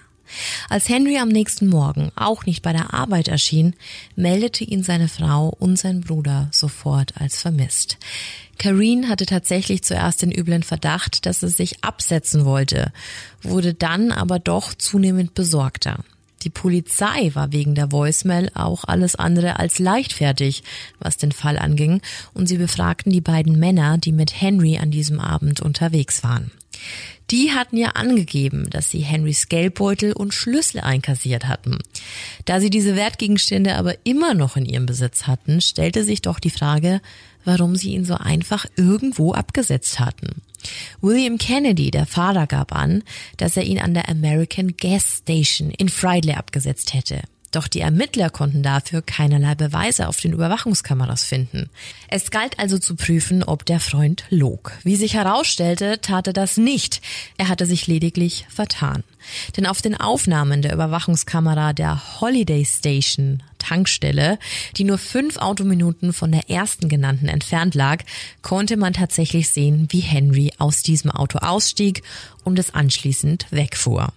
Als Henry am nächsten Morgen auch nicht bei der Arbeit erschien, meldete ihn seine Frau und sein Bruder sofort als vermisst. Kareen hatte tatsächlich zuerst den üblen Verdacht, dass er sich absetzen wollte, wurde dann aber doch zunehmend besorgter. Die Polizei war wegen der Voicemail auch alles andere als leichtfertig, was den Fall anging, und sie befragten die beiden Männer, die mit Henry an diesem Abend unterwegs waren. Die hatten ja angegeben, dass sie Henrys Geldbeutel und Schlüssel einkassiert hatten. Da sie diese Wertgegenstände aber immer noch in ihrem Besitz hatten, stellte sich doch die Frage, warum sie ihn so einfach irgendwo abgesetzt hatten. William Kennedy, der Fahrer, gab an, dass er ihn an der American Gas Station in Friday abgesetzt hätte. Doch die Ermittler konnten dafür keinerlei Beweise auf den Überwachungskameras finden. Es galt also zu prüfen, ob der Freund log. Wie sich herausstellte, tat er das nicht. Er hatte sich lediglich vertan. Denn auf den Aufnahmen der Überwachungskamera der Holiday Station Tankstelle, die nur fünf Autominuten von der ersten genannten entfernt lag, konnte man tatsächlich sehen, wie Henry aus diesem Auto ausstieg und es anschließend wegfuhr.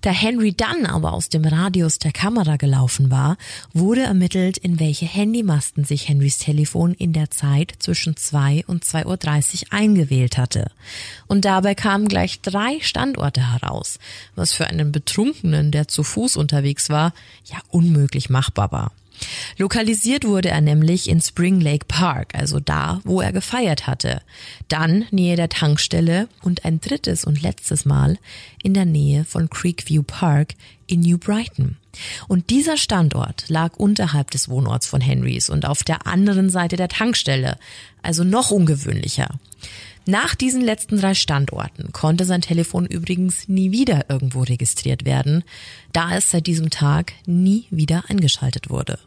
Da Henry dann aber aus dem Radius der Kamera gelaufen war, wurde ermittelt, in welche Handymasten sich Henrys Telefon in der Zeit zwischen 2 und 2.30 Uhr eingewählt hatte. Und dabei kamen gleich drei Standorte heraus, was für einen Betrunkenen, der zu Fuß unterwegs war, ja unmöglich machbar war. Lokalisiert wurde er nämlich in Spring Lake Park, also da, wo er gefeiert hatte. Dann Nähe der Tankstelle und ein drittes und letztes Mal in der Nähe von Creekview Park in New Brighton. Und dieser Standort lag unterhalb des Wohnorts von Henrys und auf der anderen Seite der Tankstelle, also noch ungewöhnlicher. Nach diesen letzten drei Standorten konnte sein Telefon übrigens nie wieder irgendwo registriert werden, da es seit diesem Tag nie wieder eingeschaltet wurde.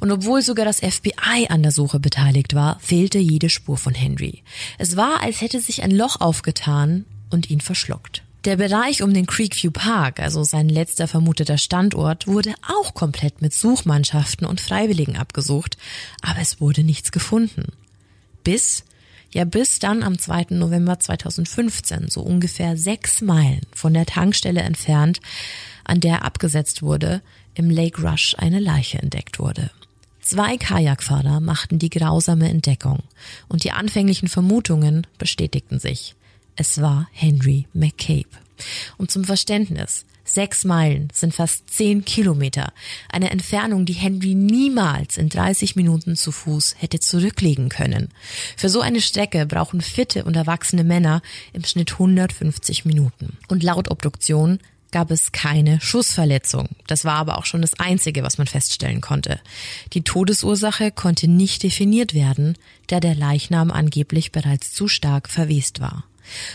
Und obwohl sogar das FBI an der Suche beteiligt war, fehlte jede Spur von Henry. Es war, als hätte sich ein Loch aufgetan und ihn verschluckt. Der Bereich um den Creekview Park, also sein letzter vermuteter Standort, wurde auch komplett mit Suchmannschaften und Freiwilligen abgesucht, aber es wurde nichts gefunden. Bis ja bis dann am 2. November 2015, so ungefähr sechs Meilen von der Tankstelle entfernt, an der abgesetzt wurde, im Lake Rush eine Leiche entdeckt wurde. Zwei Kajakfahrer machten die grausame Entdeckung und die anfänglichen Vermutungen bestätigten sich. Es war Henry McCabe. Und zum Verständnis, Sechs Meilen sind fast zehn Kilometer. Eine Entfernung, die Henry niemals in 30 Minuten zu Fuß hätte zurücklegen können. Für so eine Strecke brauchen fitte und erwachsene Männer im Schnitt 150 Minuten. Und laut Obduktion gab es keine Schussverletzung. Das war aber auch schon das Einzige, was man feststellen konnte. Die Todesursache konnte nicht definiert werden, da der Leichnam angeblich bereits zu stark verwest war.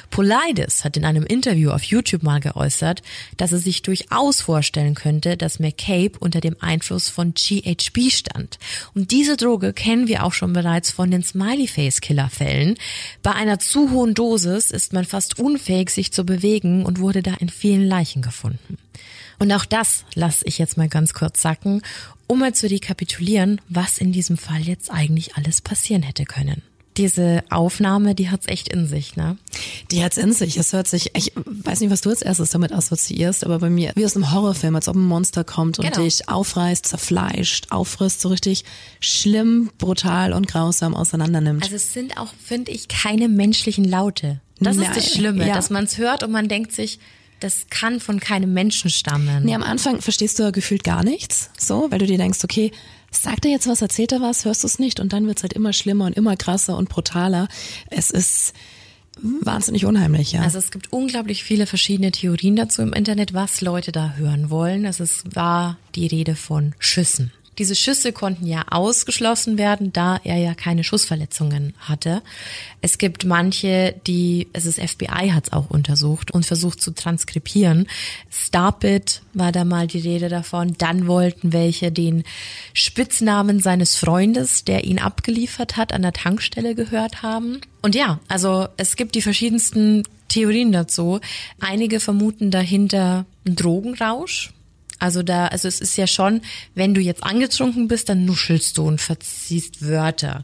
Polides hat in einem Interview auf YouTube mal geäußert, dass er sich durchaus vorstellen könnte, dass McCabe unter dem Einfluss von GHB stand. Und diese Droge kennen wir auch schon bereits von den Smiley-Face-Killer-Fällen. Bei einer zu hohen Dosis ist man fast unfähig, sich zu bewegen und wurde da in vielen Leichen gefunden. Und auch das lasse ich jetzt mal ganz kurz sacken, um mal zu rekapitulieren, was in diesem Fall jetzt eigentlich alles passieren hätte können diese Aufnahme, die hat's echt in sich, ne? Die hat's in sich. Es hört sich, ich weiß nicht, was du als erstes damit assoziierst, aber bei mir wie aus einem Horrorfilm, als ob ein Monster kommt und genau. dich aufreißt, zerfleischt, auffrisst, so richtig schlimm, brutal und grausam auseinandernimmt. Also es sind auch, finde ich, keine menschlichen Laute. Das Nein, ist das Schlimme, ja. dass man es hört und man denkt sich, das kann von keinem Menschen stammen. Nee, am Anfang verstehst du ja gefühlt gar nichts, so, weil du dir denkst, okay, sagt er jetzt was, erzählt er was, hörst du es nicht und dann wird's halt immer schlimmer und immer krasser und brutaler. Es ist wahnsinnig unheimlich, ja. Also es gibt unglaublich viele verschiedene Theorien dazu im Internet, was Leute da hören wollen. Also es war die Rede von Schüssen. Diese Schüsse konnten ja ausgeschlossen werden, da er ja keine Schussverletzungen hatte. Es gibt manche, die, es ist FBI hat es auch untersucht und versucht zu transkribieren. Starpit war da mal die Rede davon. Dann wollten welche den Spitznamen seines Freundes, der ihn abgeliefert hat, an der Tankstelle gehört haben. Und ja, also es gibt die verschiedensten Theorien dazu. Einige vermuten dahinter einen Drogenrausch, also da, also es ist ja schon, wenn du jetzt angetrunken bist, dann nuschelst du und verziehst Wörter.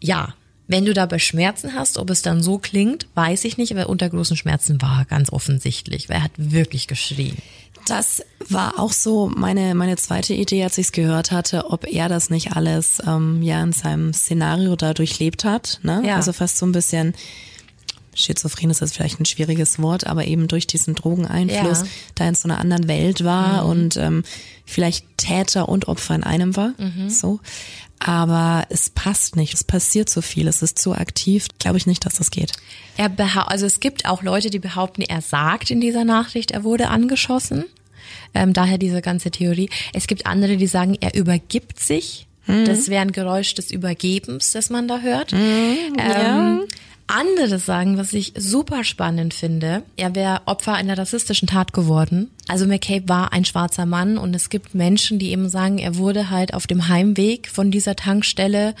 ja, wenn du dabei Schmerzen hast, ob es dann so klingt, weiß ich nicht, aber unter großen Schmerzen war ganz offensichtlich, weil er hat wirklich geschrien. Das war auch so meine, meine zweite Idee, als ich es gehört hatte, ob er das nicht alles ähm, ja in seinem Szenario da durchlebt hat. Ne? Ja. Also fast so ein bisschen schizophren ist jetzt vielleicht ein schwieriges Wort, aber eben durch diesen Drogeneinfluss Ja. Mhm. da in so einer anderen Welt war und ähm, vielleicht Täter und Opfer in einem war. Mhm. So. Aber es passt nicht. Es passiert zu viel. Es ist zu aktiv. Glaube ich nicht, dass das geht. Er also es gibt auch Leute, die behaupten, er sagt in dieser Nachricht, er wurde angeschossen. Ähm, daher diese ganze Theorie. Es gibt andere, die sagen, er übergibt sich. Das wäre ein Geräusch des Übergebens, das man da hört. ähm, Andere sagen, was ich super spannend finde, er wäre Opfer einer rassistischen Tat geworden. Also McCabe war ein schwarzer Mann und es gibt Menschen, die eben sagen, er wurde halt auf dem Heimweg von dieser Tankstelle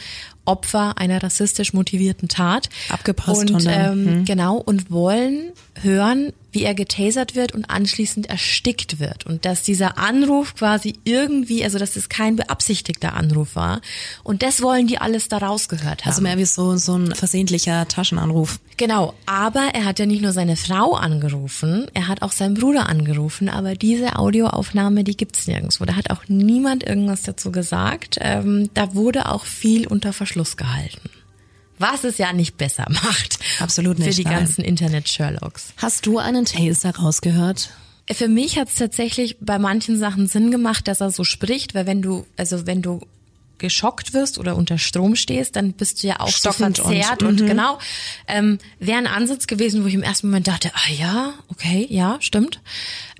Opfer einer rassistisch motivierten Tat. Abgepasst und, ähm, genau und wollen hören, wie er getasert wird und anschließend erstickt wird und dass dieser Anruf quasi irgendwie, also dass es kein beabsichtigter Anruf war und das wollen die alles da rausgehört haben. Also mehr wie so, so ein versehentlicher Taschenanruf. Genau, aber er hat ja nicht nur seine Frau angerufen, er hat auch seinen Bruder angerufen, aber diese Audioaufnahme, die gibt's nirgendwo. Da hat auch niemand irgendwas dazu gesagt. Ähm, da wurde auch viel unter Verschluss gehalten. Was es ja nicht besser macht. Absolut Für nicht, die nein. ganzen Internet-Sherlocks. Hast du einen Taser rausgehört? Für mich hat's tatsächlich bei manchen Sachen Sinn gemacht, dass er so spricht, weil wenn du, also wenn du geschockt wirst oder unter Strom stehst, dann bist du ja auch Stockend so und- verzerrt und, genau, ähm, wäre ein Ansatz gewesen, wo ich im ersten Moment dachte, ah ja, okay, ja, stimmt.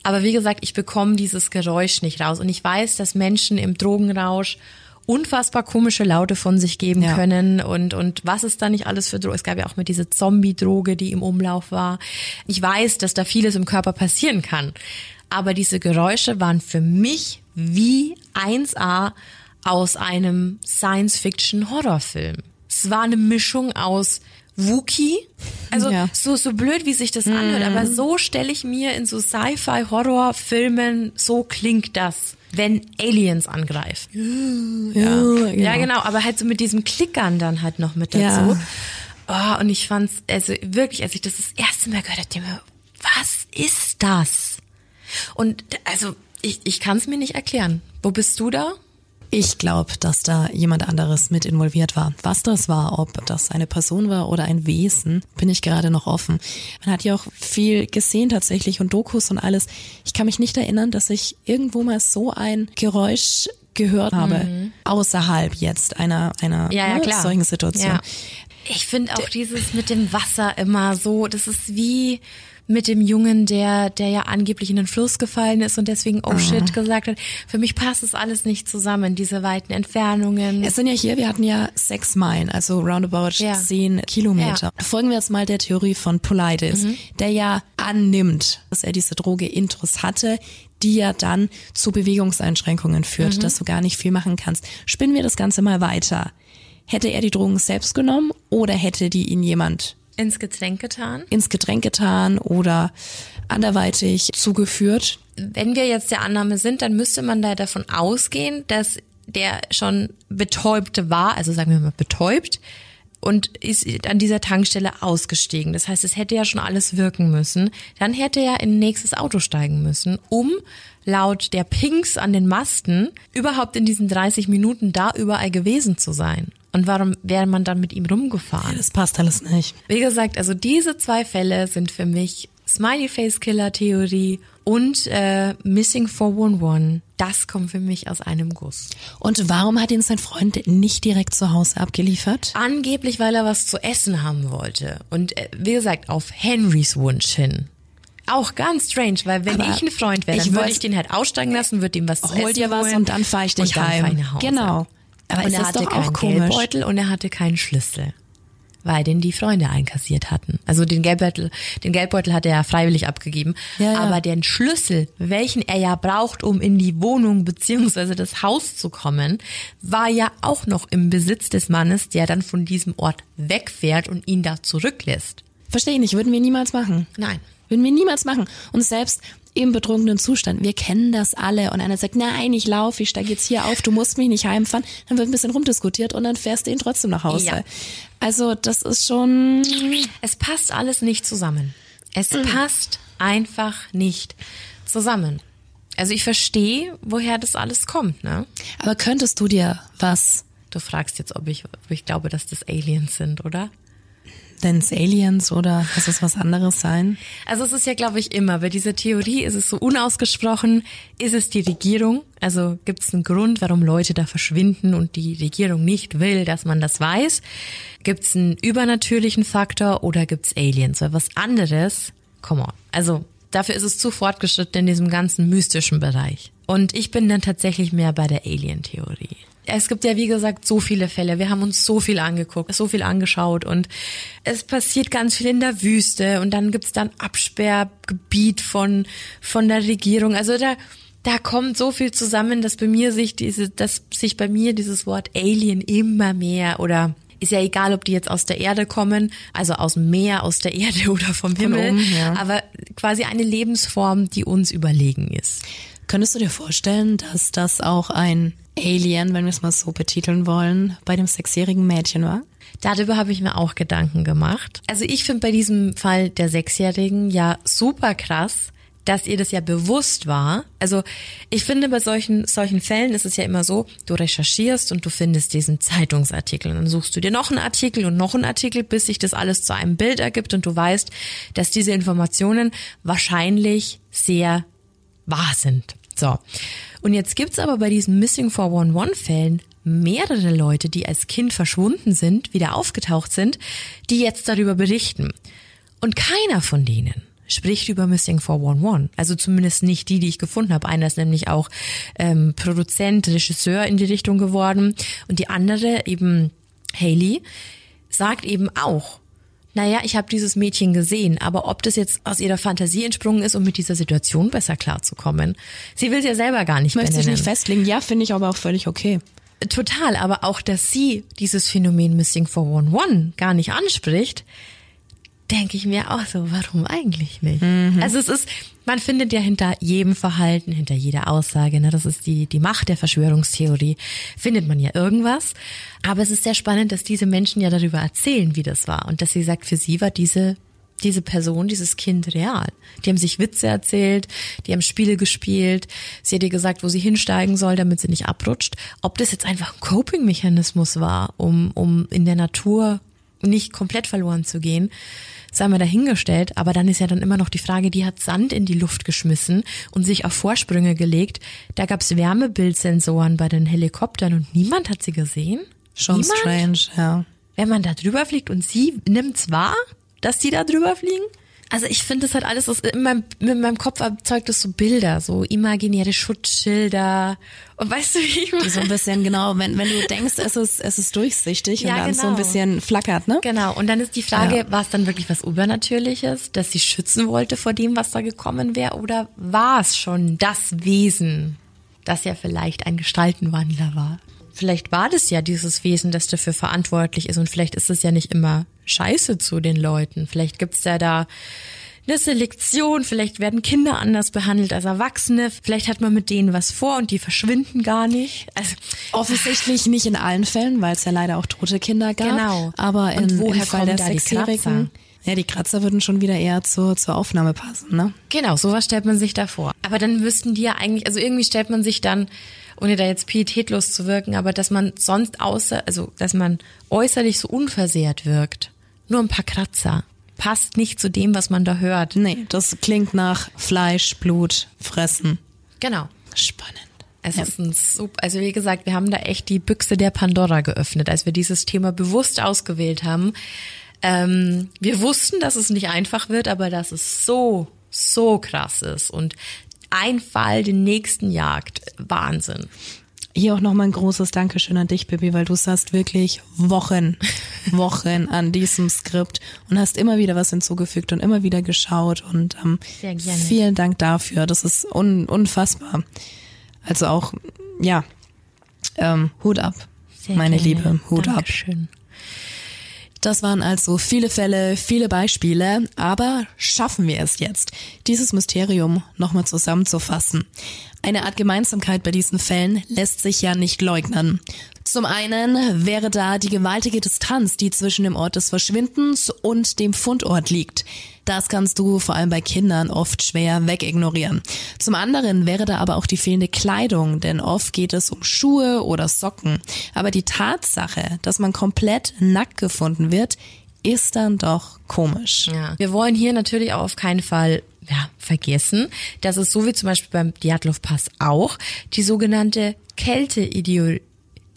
Aber wie gesagt, ich bekomme dieses Geräusch nicht raus und ich weiß, dass Menschen im Drogenrausch unfassbar komische Laute von sich geben Ja. können und und was es da nicht alles für Drogen. Es gab ja auch mit diese Zombie-Droge, die im Umlauf war. Ich weiß, dass da vieles im Körper passieren kann, aber diese Geräusche waren für mich wie 1A aus einem Science-Fiction-Horrorfilm. Es war eine Mischung aus Wookie, also Ja. so so blöd, wie sich das anhört, aber so stelle ich mir in so Sci-Fi-Horrorfilmen, so klingt das, wenn Aliens angreifen. Ja, Ja, genau, aber halt so mit diesem Klickern dann halt noch mit dazu. Ja. Oh, und ich fand's, also wirklich, als ich das das erste Mal gehört habe, dachte ich mir, was ist das? Und also, ich, ich kann es mir nicht erklären. Wo bist du da? Ich glaube, dass da jemand anderes mit involviert war. Was das war, ob das eine Person war oder ein Wesen, bin ich gerade noch offen. Man hat ja auch viel gesehen tatsächlich und Dokus und alles. Ich kann mich nicht erinnern, dass ich irgendwo mal so ein Geräusch gehört habe, außerhalb jetzt einer, einer Mhm. Ja, ja, ne, solchen Situation. Ja. Ich finde auch dieses mit dem Wasser immer so, das ist wie mit dem Jungen, der, der ja angeblich in den Fluss gefallen ist und deswegen oh shit gesagt hat. Für mich passt es alles nicht zusammen, diese weiten Entfernungen. Es sind ja hier, wir hatten ja sechs Meilen, also roundabout Ja. zehn Kilometer. Folgen wir jetzt mal der Theorie von Politis, Mhm. der ja annimmt, dass er diese Droge Intrus hatte, die ja dann zu Bewegungseinschränkungen führt, Mhm. dass du gar nicht viel machen kannst. Spinnen wir das Ganze mal weiter. Hätte er die Drogen selbst genommen oder hätte die ihn jemand ins Getränk getan. ins Getränk getan oder anderweitig zugeführt? Wenn wir jetzt der Annahme sind, dann müsste man da davon ausgehen, dass der schon betäubt war, also sagen wir mal betäubt, und ist an dieser Tankstelle ausgestiegen. Das heißt, es hätte ja schon alles wirken müssen. Dann hätte er in nächstes Auto steigen müssen, um laut der Pinks an den Masten überhaupt in diesen 30 Minuten da überall gewesen zu sein. Und warum wäre man dann mit ihm rumgefahren? Das passt alles nicht. Wie gesagt, also diese zwei Fälle sind für mich Smiley Face Killer Theorie und äh, Missing 411. Das kommt für mich aus einem Guss. Und warum hat ihn sein Freund nicht direkt zu Hause abgeliefert? Angeblich, weil er was zu essen haben wollte. Und äh, wie gesagt, auf Henrys Wunsch hin. Auch ganz strange, weil wenn Aber ich ein Freund wäre, ich dann würde ich den halt aussteigen lassen, würde ihm was zu Hol essen dir was holen und dann fahr ich dich und dann heim. Genau. Aber und es er ist hatte doch auch keinen. Geldbeutel und er hatte keinen Schlüssel. Weil den die Freunde einkassiert hatten. Also den Geldbeutel, den Geldbeutel hat er ja freiwillig abgegeben. Ja, ja. Aber den Schlüssel, welchen er ja braucht, um in die Wohnung beziehungsweise das Haus zu kommen, war ja auch noch im Besitz des Mannes, der dann von diesem Ort wegfährt und ihn da zurücklässt. Verstehe ich nicht, würden wir niemals machen. Nein. Würden wir niemals machen. Und selbst im betrunkenen Zustand. Wir kennen das alle. Und einer sagt, nein, ich laufe, ich steige jetzt hier auf, du musst mich nicht heimfahren. Dann wird ein bisschen rumdiskutiert und dann fährst du ihn trotzdem nach Hause. Ja. Also das ist schon. Es passt alles nicht zusammen. Es mhm. passt einfach nicht zusammen. Also ich verstehe, woher das alles kommt, ne? Aber könntest du dir was? Du fragst jetzt, ob ich, ob ich glaube, dass das Aliens sind, oder? Denn Aliens oder muss es was anderes sein? Also es ist ja, glaube ich, immer, bei dieser Theorie ist es so unausgesprochen, ist es die Regierung? Also gibt es einen Grund, warum Leute da verschwinden und die Regierung nicht will, dass man das weiß? Gibt es einen übernatürlichen Faktor oder gibt es Aliens? Weil was anderes, come on. Also dafür ist es zu fortgeschritten in diesem ganzen mystischen Bereich. Und ich bin dann tatsächlich mehr bei der Alien-Theorie es gibt ja, wie gesagt, so viele Fälle. Wir haben uns so viel angeguckt, so viel angeschaut und es passiert ganz viel in der Wüste und dann gibt's dann Absperrgebiet von, von der Regierung. Also da, da kommt so viel zusammen, dass bei mir sich diese, dass sich bei mir dieses Wort Alien immer mehr oder ist ja egal, ob die jetzt aus der Erde kommen, also aus dem Meer, aus der Erde oder vom Himmel, oben, ja. aber quasi eine Lebensform, die uns überlegen ist. Könntest du dir vorstellen, dass das auch ein Alien, wenn wir es mal so betiteln wollen, bei dem sechsjährigen Mädchen war? Darüber habe ich mir auch Gedanken gemacht. Also ich finde bei diesem Fall der Sechsjährigen ja super krass, dass ihr das ja bewusst war. Also ich finde, bei solchen, solchen Fällen ist es ja immer so, du recherchierst und du findest diesen Zeitungsartikel. Und dann suchst du dir noch einen Artikel und noch einen Artikel, bis sich das alles zu einem Bild ergibt und du weißt, dass diese Informationen wahrscheinlich sehr wahr sind. So. Und jetzt gibt's aber bei diesen Missing 411 Fällen mehrere Leute, die als Kind verschwunden sind, wieder aufgetaucht sind, die jetzt darüber berichten. Und keiner von denen spricht über Missing 411. Also zumindest nicht die, die ich gefunden habe. Einer ist nämlich auch ähm, Produzent, Regisseur in die Richtung geworden. Und die andere, eben Haley, sagt eben auch, naja, ich habe dieses Mädchen gesehen, aber ob das jetzt aus ihrer Fantasie entsprungen ist, um mit dieser Situation besser klarzukommen. Sie will es ja selber gar nicht Möchte benennen. ich nicht festlegen. Ja, finde ich aber auch völlig okay. Total, aber auch, dass sie dieses Phänomen Missing 411 gar nicht anspricht, denke ich mir auch so, warum eigentlich nicht? Mhm. Also es ist, man findet ja hinter jedem Verhalten, hinter jeder Aussage, ne, das ist die, die Macht der Verschwörungstheorie, findet man ja irgendwas. Aber es ist sehr spannend, dass diese Menschen ja darüber erzählen, wie das war. Und dass sie sagt, für sie war diese, diese Person, dieses Kind real. Die haben sich Witze erzählt, die haben Spiele gespielt, sie hat ihr gesagt, wo sie hinsteigen soll, damit sie nicht abrutscht. Ob das jetzt einfach ein Coping-Mechanismus war, um, um in der Natur nicht komplett verloren zu gehen, sei mal dahingestellt, aber dann ist ja dann immer noch die Frage, die hat Sand in die Luft geschmissen und sich auf Vorsprünge gelegt. Da gab's Wärmebildsensoren bei den Helikoptern und niemand hat sie gesehen. Schon niemand? strange, ja. Wenn man da drüber fliegt und sie nimmt's wahr, dass die da drüber fliegen? Also ich finde das halt alles, das in meinem, mit meinem Kopf erzeugt das so Bilder, so imaginäre Schutzschilder. Und weißt du, wie ich meine? So ein bisschen, genau, wenn, wenn du denkst, es ist, es ist durchsichtig ja, und dann genau. so ein genau. bisschen flackert, ne? Genau. Und dann ist die Frage, ja. war es dann wirklich was Übernatürliches, dass sie schützen wollte vor dem, was da gekommen wäre? Oder war es schon das Wesen, das ja vielleicht ein Gestaltenwandler war? Vielleicht war das ja dieses Wesen, das dafür verantwortlich ist und vielleicht ist es ja nicht immer scheiße zu den Leuten. Vielleicht gibt's ja da eine Selektion, vielleicht werden Kinder anders behandelt als Erwachsene, vielleicht hat man mit denen was vor und die verschwinden gar nicht. Also offensichtlich nicht in allen Fällen, weil es ja leider auch tote Kinder gab. Genau. Aber in, und woher im Fall der Sechsjährigen ja, die Kratzer würden schon wieder eher zur, zur Aufnahme passen, ne? Genau, sowas stellt man sich da vor. Aber dann wüssten die ja eigentlich, also irgendwie stellt man sich dann ohne da jetzt pietätlos zu wirken, aber dass man sonst außer, also dass man äußerlich so unversehrt wirkt. Nur ein paar Kratzer. Passt nicht zu dem, was man da hört. Nee, das klingt nach Fleisch, Blut, Fressen. Genau. Spannend. Es ja. ist ein super, also wie gesagt, wir haben da echt die Büchse der Pandora geöffnet, als wir dieses Thema bewusst ausgewählt haben. Ähm, wir wussten, dass es nicht einfach wird, aber dass es so, so krass ist und ein Fall den nächsten jagt. Wahnsinn. Hier auch nochmal ein großes Dankeschön an dich, Bibi, weil du saßt wirklich Wochen, Wochen an diesem Skript und hast immer wieder was hinzugefügt und immer wieder geschaut und ähm, vielen Dank dafür. Das ist un unfassbar. Also auch, ja, ähm, Hut ab, Sehr meine gerne. Liebe, Hut Dankeschön. ab. Das waren also viele Fälle, viele Beispiele, aber schaffen wir es jetzt, dieses Mysterium nochmal zusammenzufassen? Eine Art Gemeinsamkeit bei diesen Fällen lässt sich ja nicht leugnen. Zum einen wäre da die gewaltige Distanz, die zwischen dem Ort des Verschwindens und dem Fundort liegt. Das kannst du vor allem bei Kindern oft schwer wegignorieren. Zum anderen wäre da aber auch die fehlende Kleidung, denn oft geht es um Schuhe oder Socken. Aber die Tatsache, dass man komplett nackt gefunden wird, ist dann doch komisch. Ja. Wir wollen hier natürlich auch auf keinen Fall ja, vergessen, dass es so wie zum Beispiel beim Diatlov Pass auch die sogenannte Kälteideologie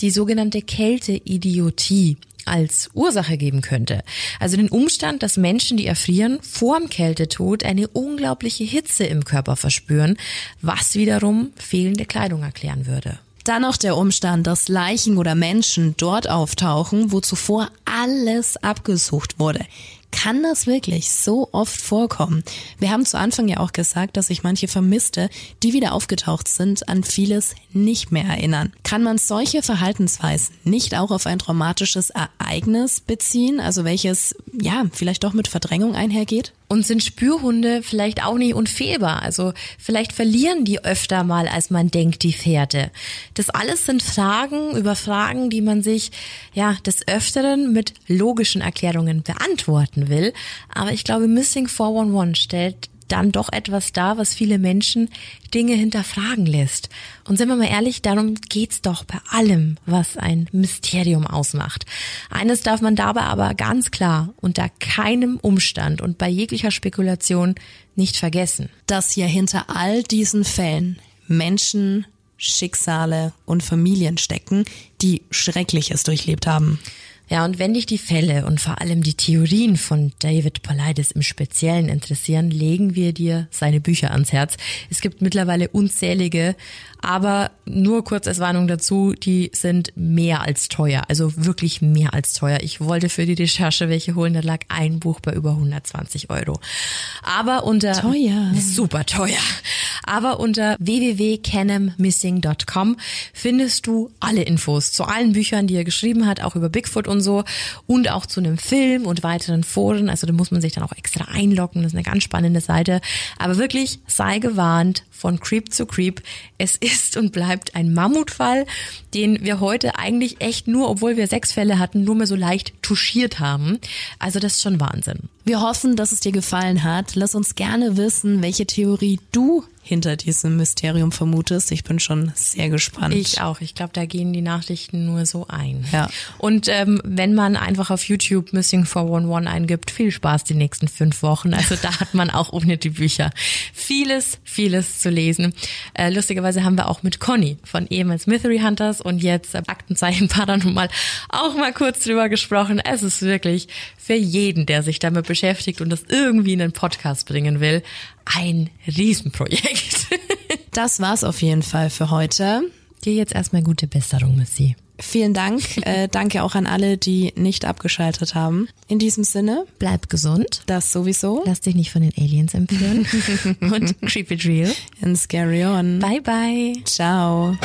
die sogenannte Kälteidiotie als Ursache geben könnte. Also den Umstand, dass Menschen, die erfrieren, vorm Kältetod eine unglaubliche Hitze im Körper verspüren, was wiederum fehlende Kleidung erklären würde. Dann noch der Umstand, dass Leichen oder Menschen dort auftauchen, wo zuvor alles abgesucht wurde. Kann das wirklich so oft vorkommen? Wir haben zu Anfang ja auch gesagt, dass sich manche Vermisste, die wieder aufgetaucht sind, an vieles nicht mehr erinnern. Kann man solche Verhaltensweisen nicht auch auf ein traumatisches Ereignis beziehen, also welches ja vielleicht doch mit Verdrängung einhergeht? Und sind Spürhunde vielleicht auch nicht unfehlbar? Also vielleicht verlieren die öfter mal, als man denkt, die Pferde. Das alles sind Fragen über Fragen, die man sich ja des Öfteren mit logischen Erklärungen beantworten will. Aber ich glaube, Missing 411 stellt dann doch etwas dar, was viele Menschen Dinge hinterfragen lässt. Und sind wir mal ehrlich, darum geht's doch bei allem, was ein Mysterium ausmacht. Eines darf man dabei aber ganz klar unter keinem Umstand und bei jeglicher Spekulation nicht vergessen. Dass hier hinter all diesen Fällen Menschen, Schicksale und Familien stecken, die Schreckliches durchlebt haben. Ja, und wenn dich die Fälle und vor allem die Theorien von David Paulides im Speziellen interessieren, legen wir dir seine Bücher ans Herz. Es gibt mittlerweile unzählige, aber nur kurz als Warnung dazu, die sind mehr als teuer, also wirklich mehr als teuer. Ich wollte für die Recherche welche holen, da lag ein Buch bei über 120 Euro. Aber unter... Teuer. Super teuer. Aber unter www.canemmissing.com findest du alle Infos zu allen Büchern, die er geschrieben hat, auch über Bigfoot und so und auch zu einem Film und weiteren Foren. Also da muss man sich dann auch extra einloggen. Das ist eine ganz spannende Seite. Aber wirklich sei gewarnt von Creep zu Creep. Es ist und bleibt ein Mammutfall, den wir heute eigentlich echt nur, obwohl wir sechs Fälle hatten, nur mehr so leicht touchiert haben. Also das ist schon Wahnsinn. Wir hoffen, dass es dir gefallen hat. Lass uns gerne wissen, welche Theorie du hinter diesem Mysterium vermutest. Ich bin schon sehr gespannt. Ich auch. Ich glaube, da gehen die Nachrichten nur so ein. Ja. Und ähm, wenn man einfach auf YouTube Missing 411 eingibt, viel Spaß die nächsten fünf Wochen. Also da hat man auch ohne die Bücher vieles, vieles zu lesen. Äh, lustigerweise haben wir auch mit Conny von ehemals Mystery Hunters und jetzt äh, Aktenzeichen Paranormal auch mal kurz drüber gesprochen. Es ist wirklich für jeden, der sich damit beschäftigt und das irgendwie in einen Podcast bringen will, ein Riesenprojekt. das war's auf jeden Fall für heute. Dir jetzt erstmal gute Besserung, Missy. Vielen Dank. Äh, danke auch an alle, die nicht abgeschaltet haben. In diesem Sinne. Bleib gesund. Das sowieso. Lass dich nicht von den Aliens empführen. Und it real. And scary on. Bye bye. Ciao.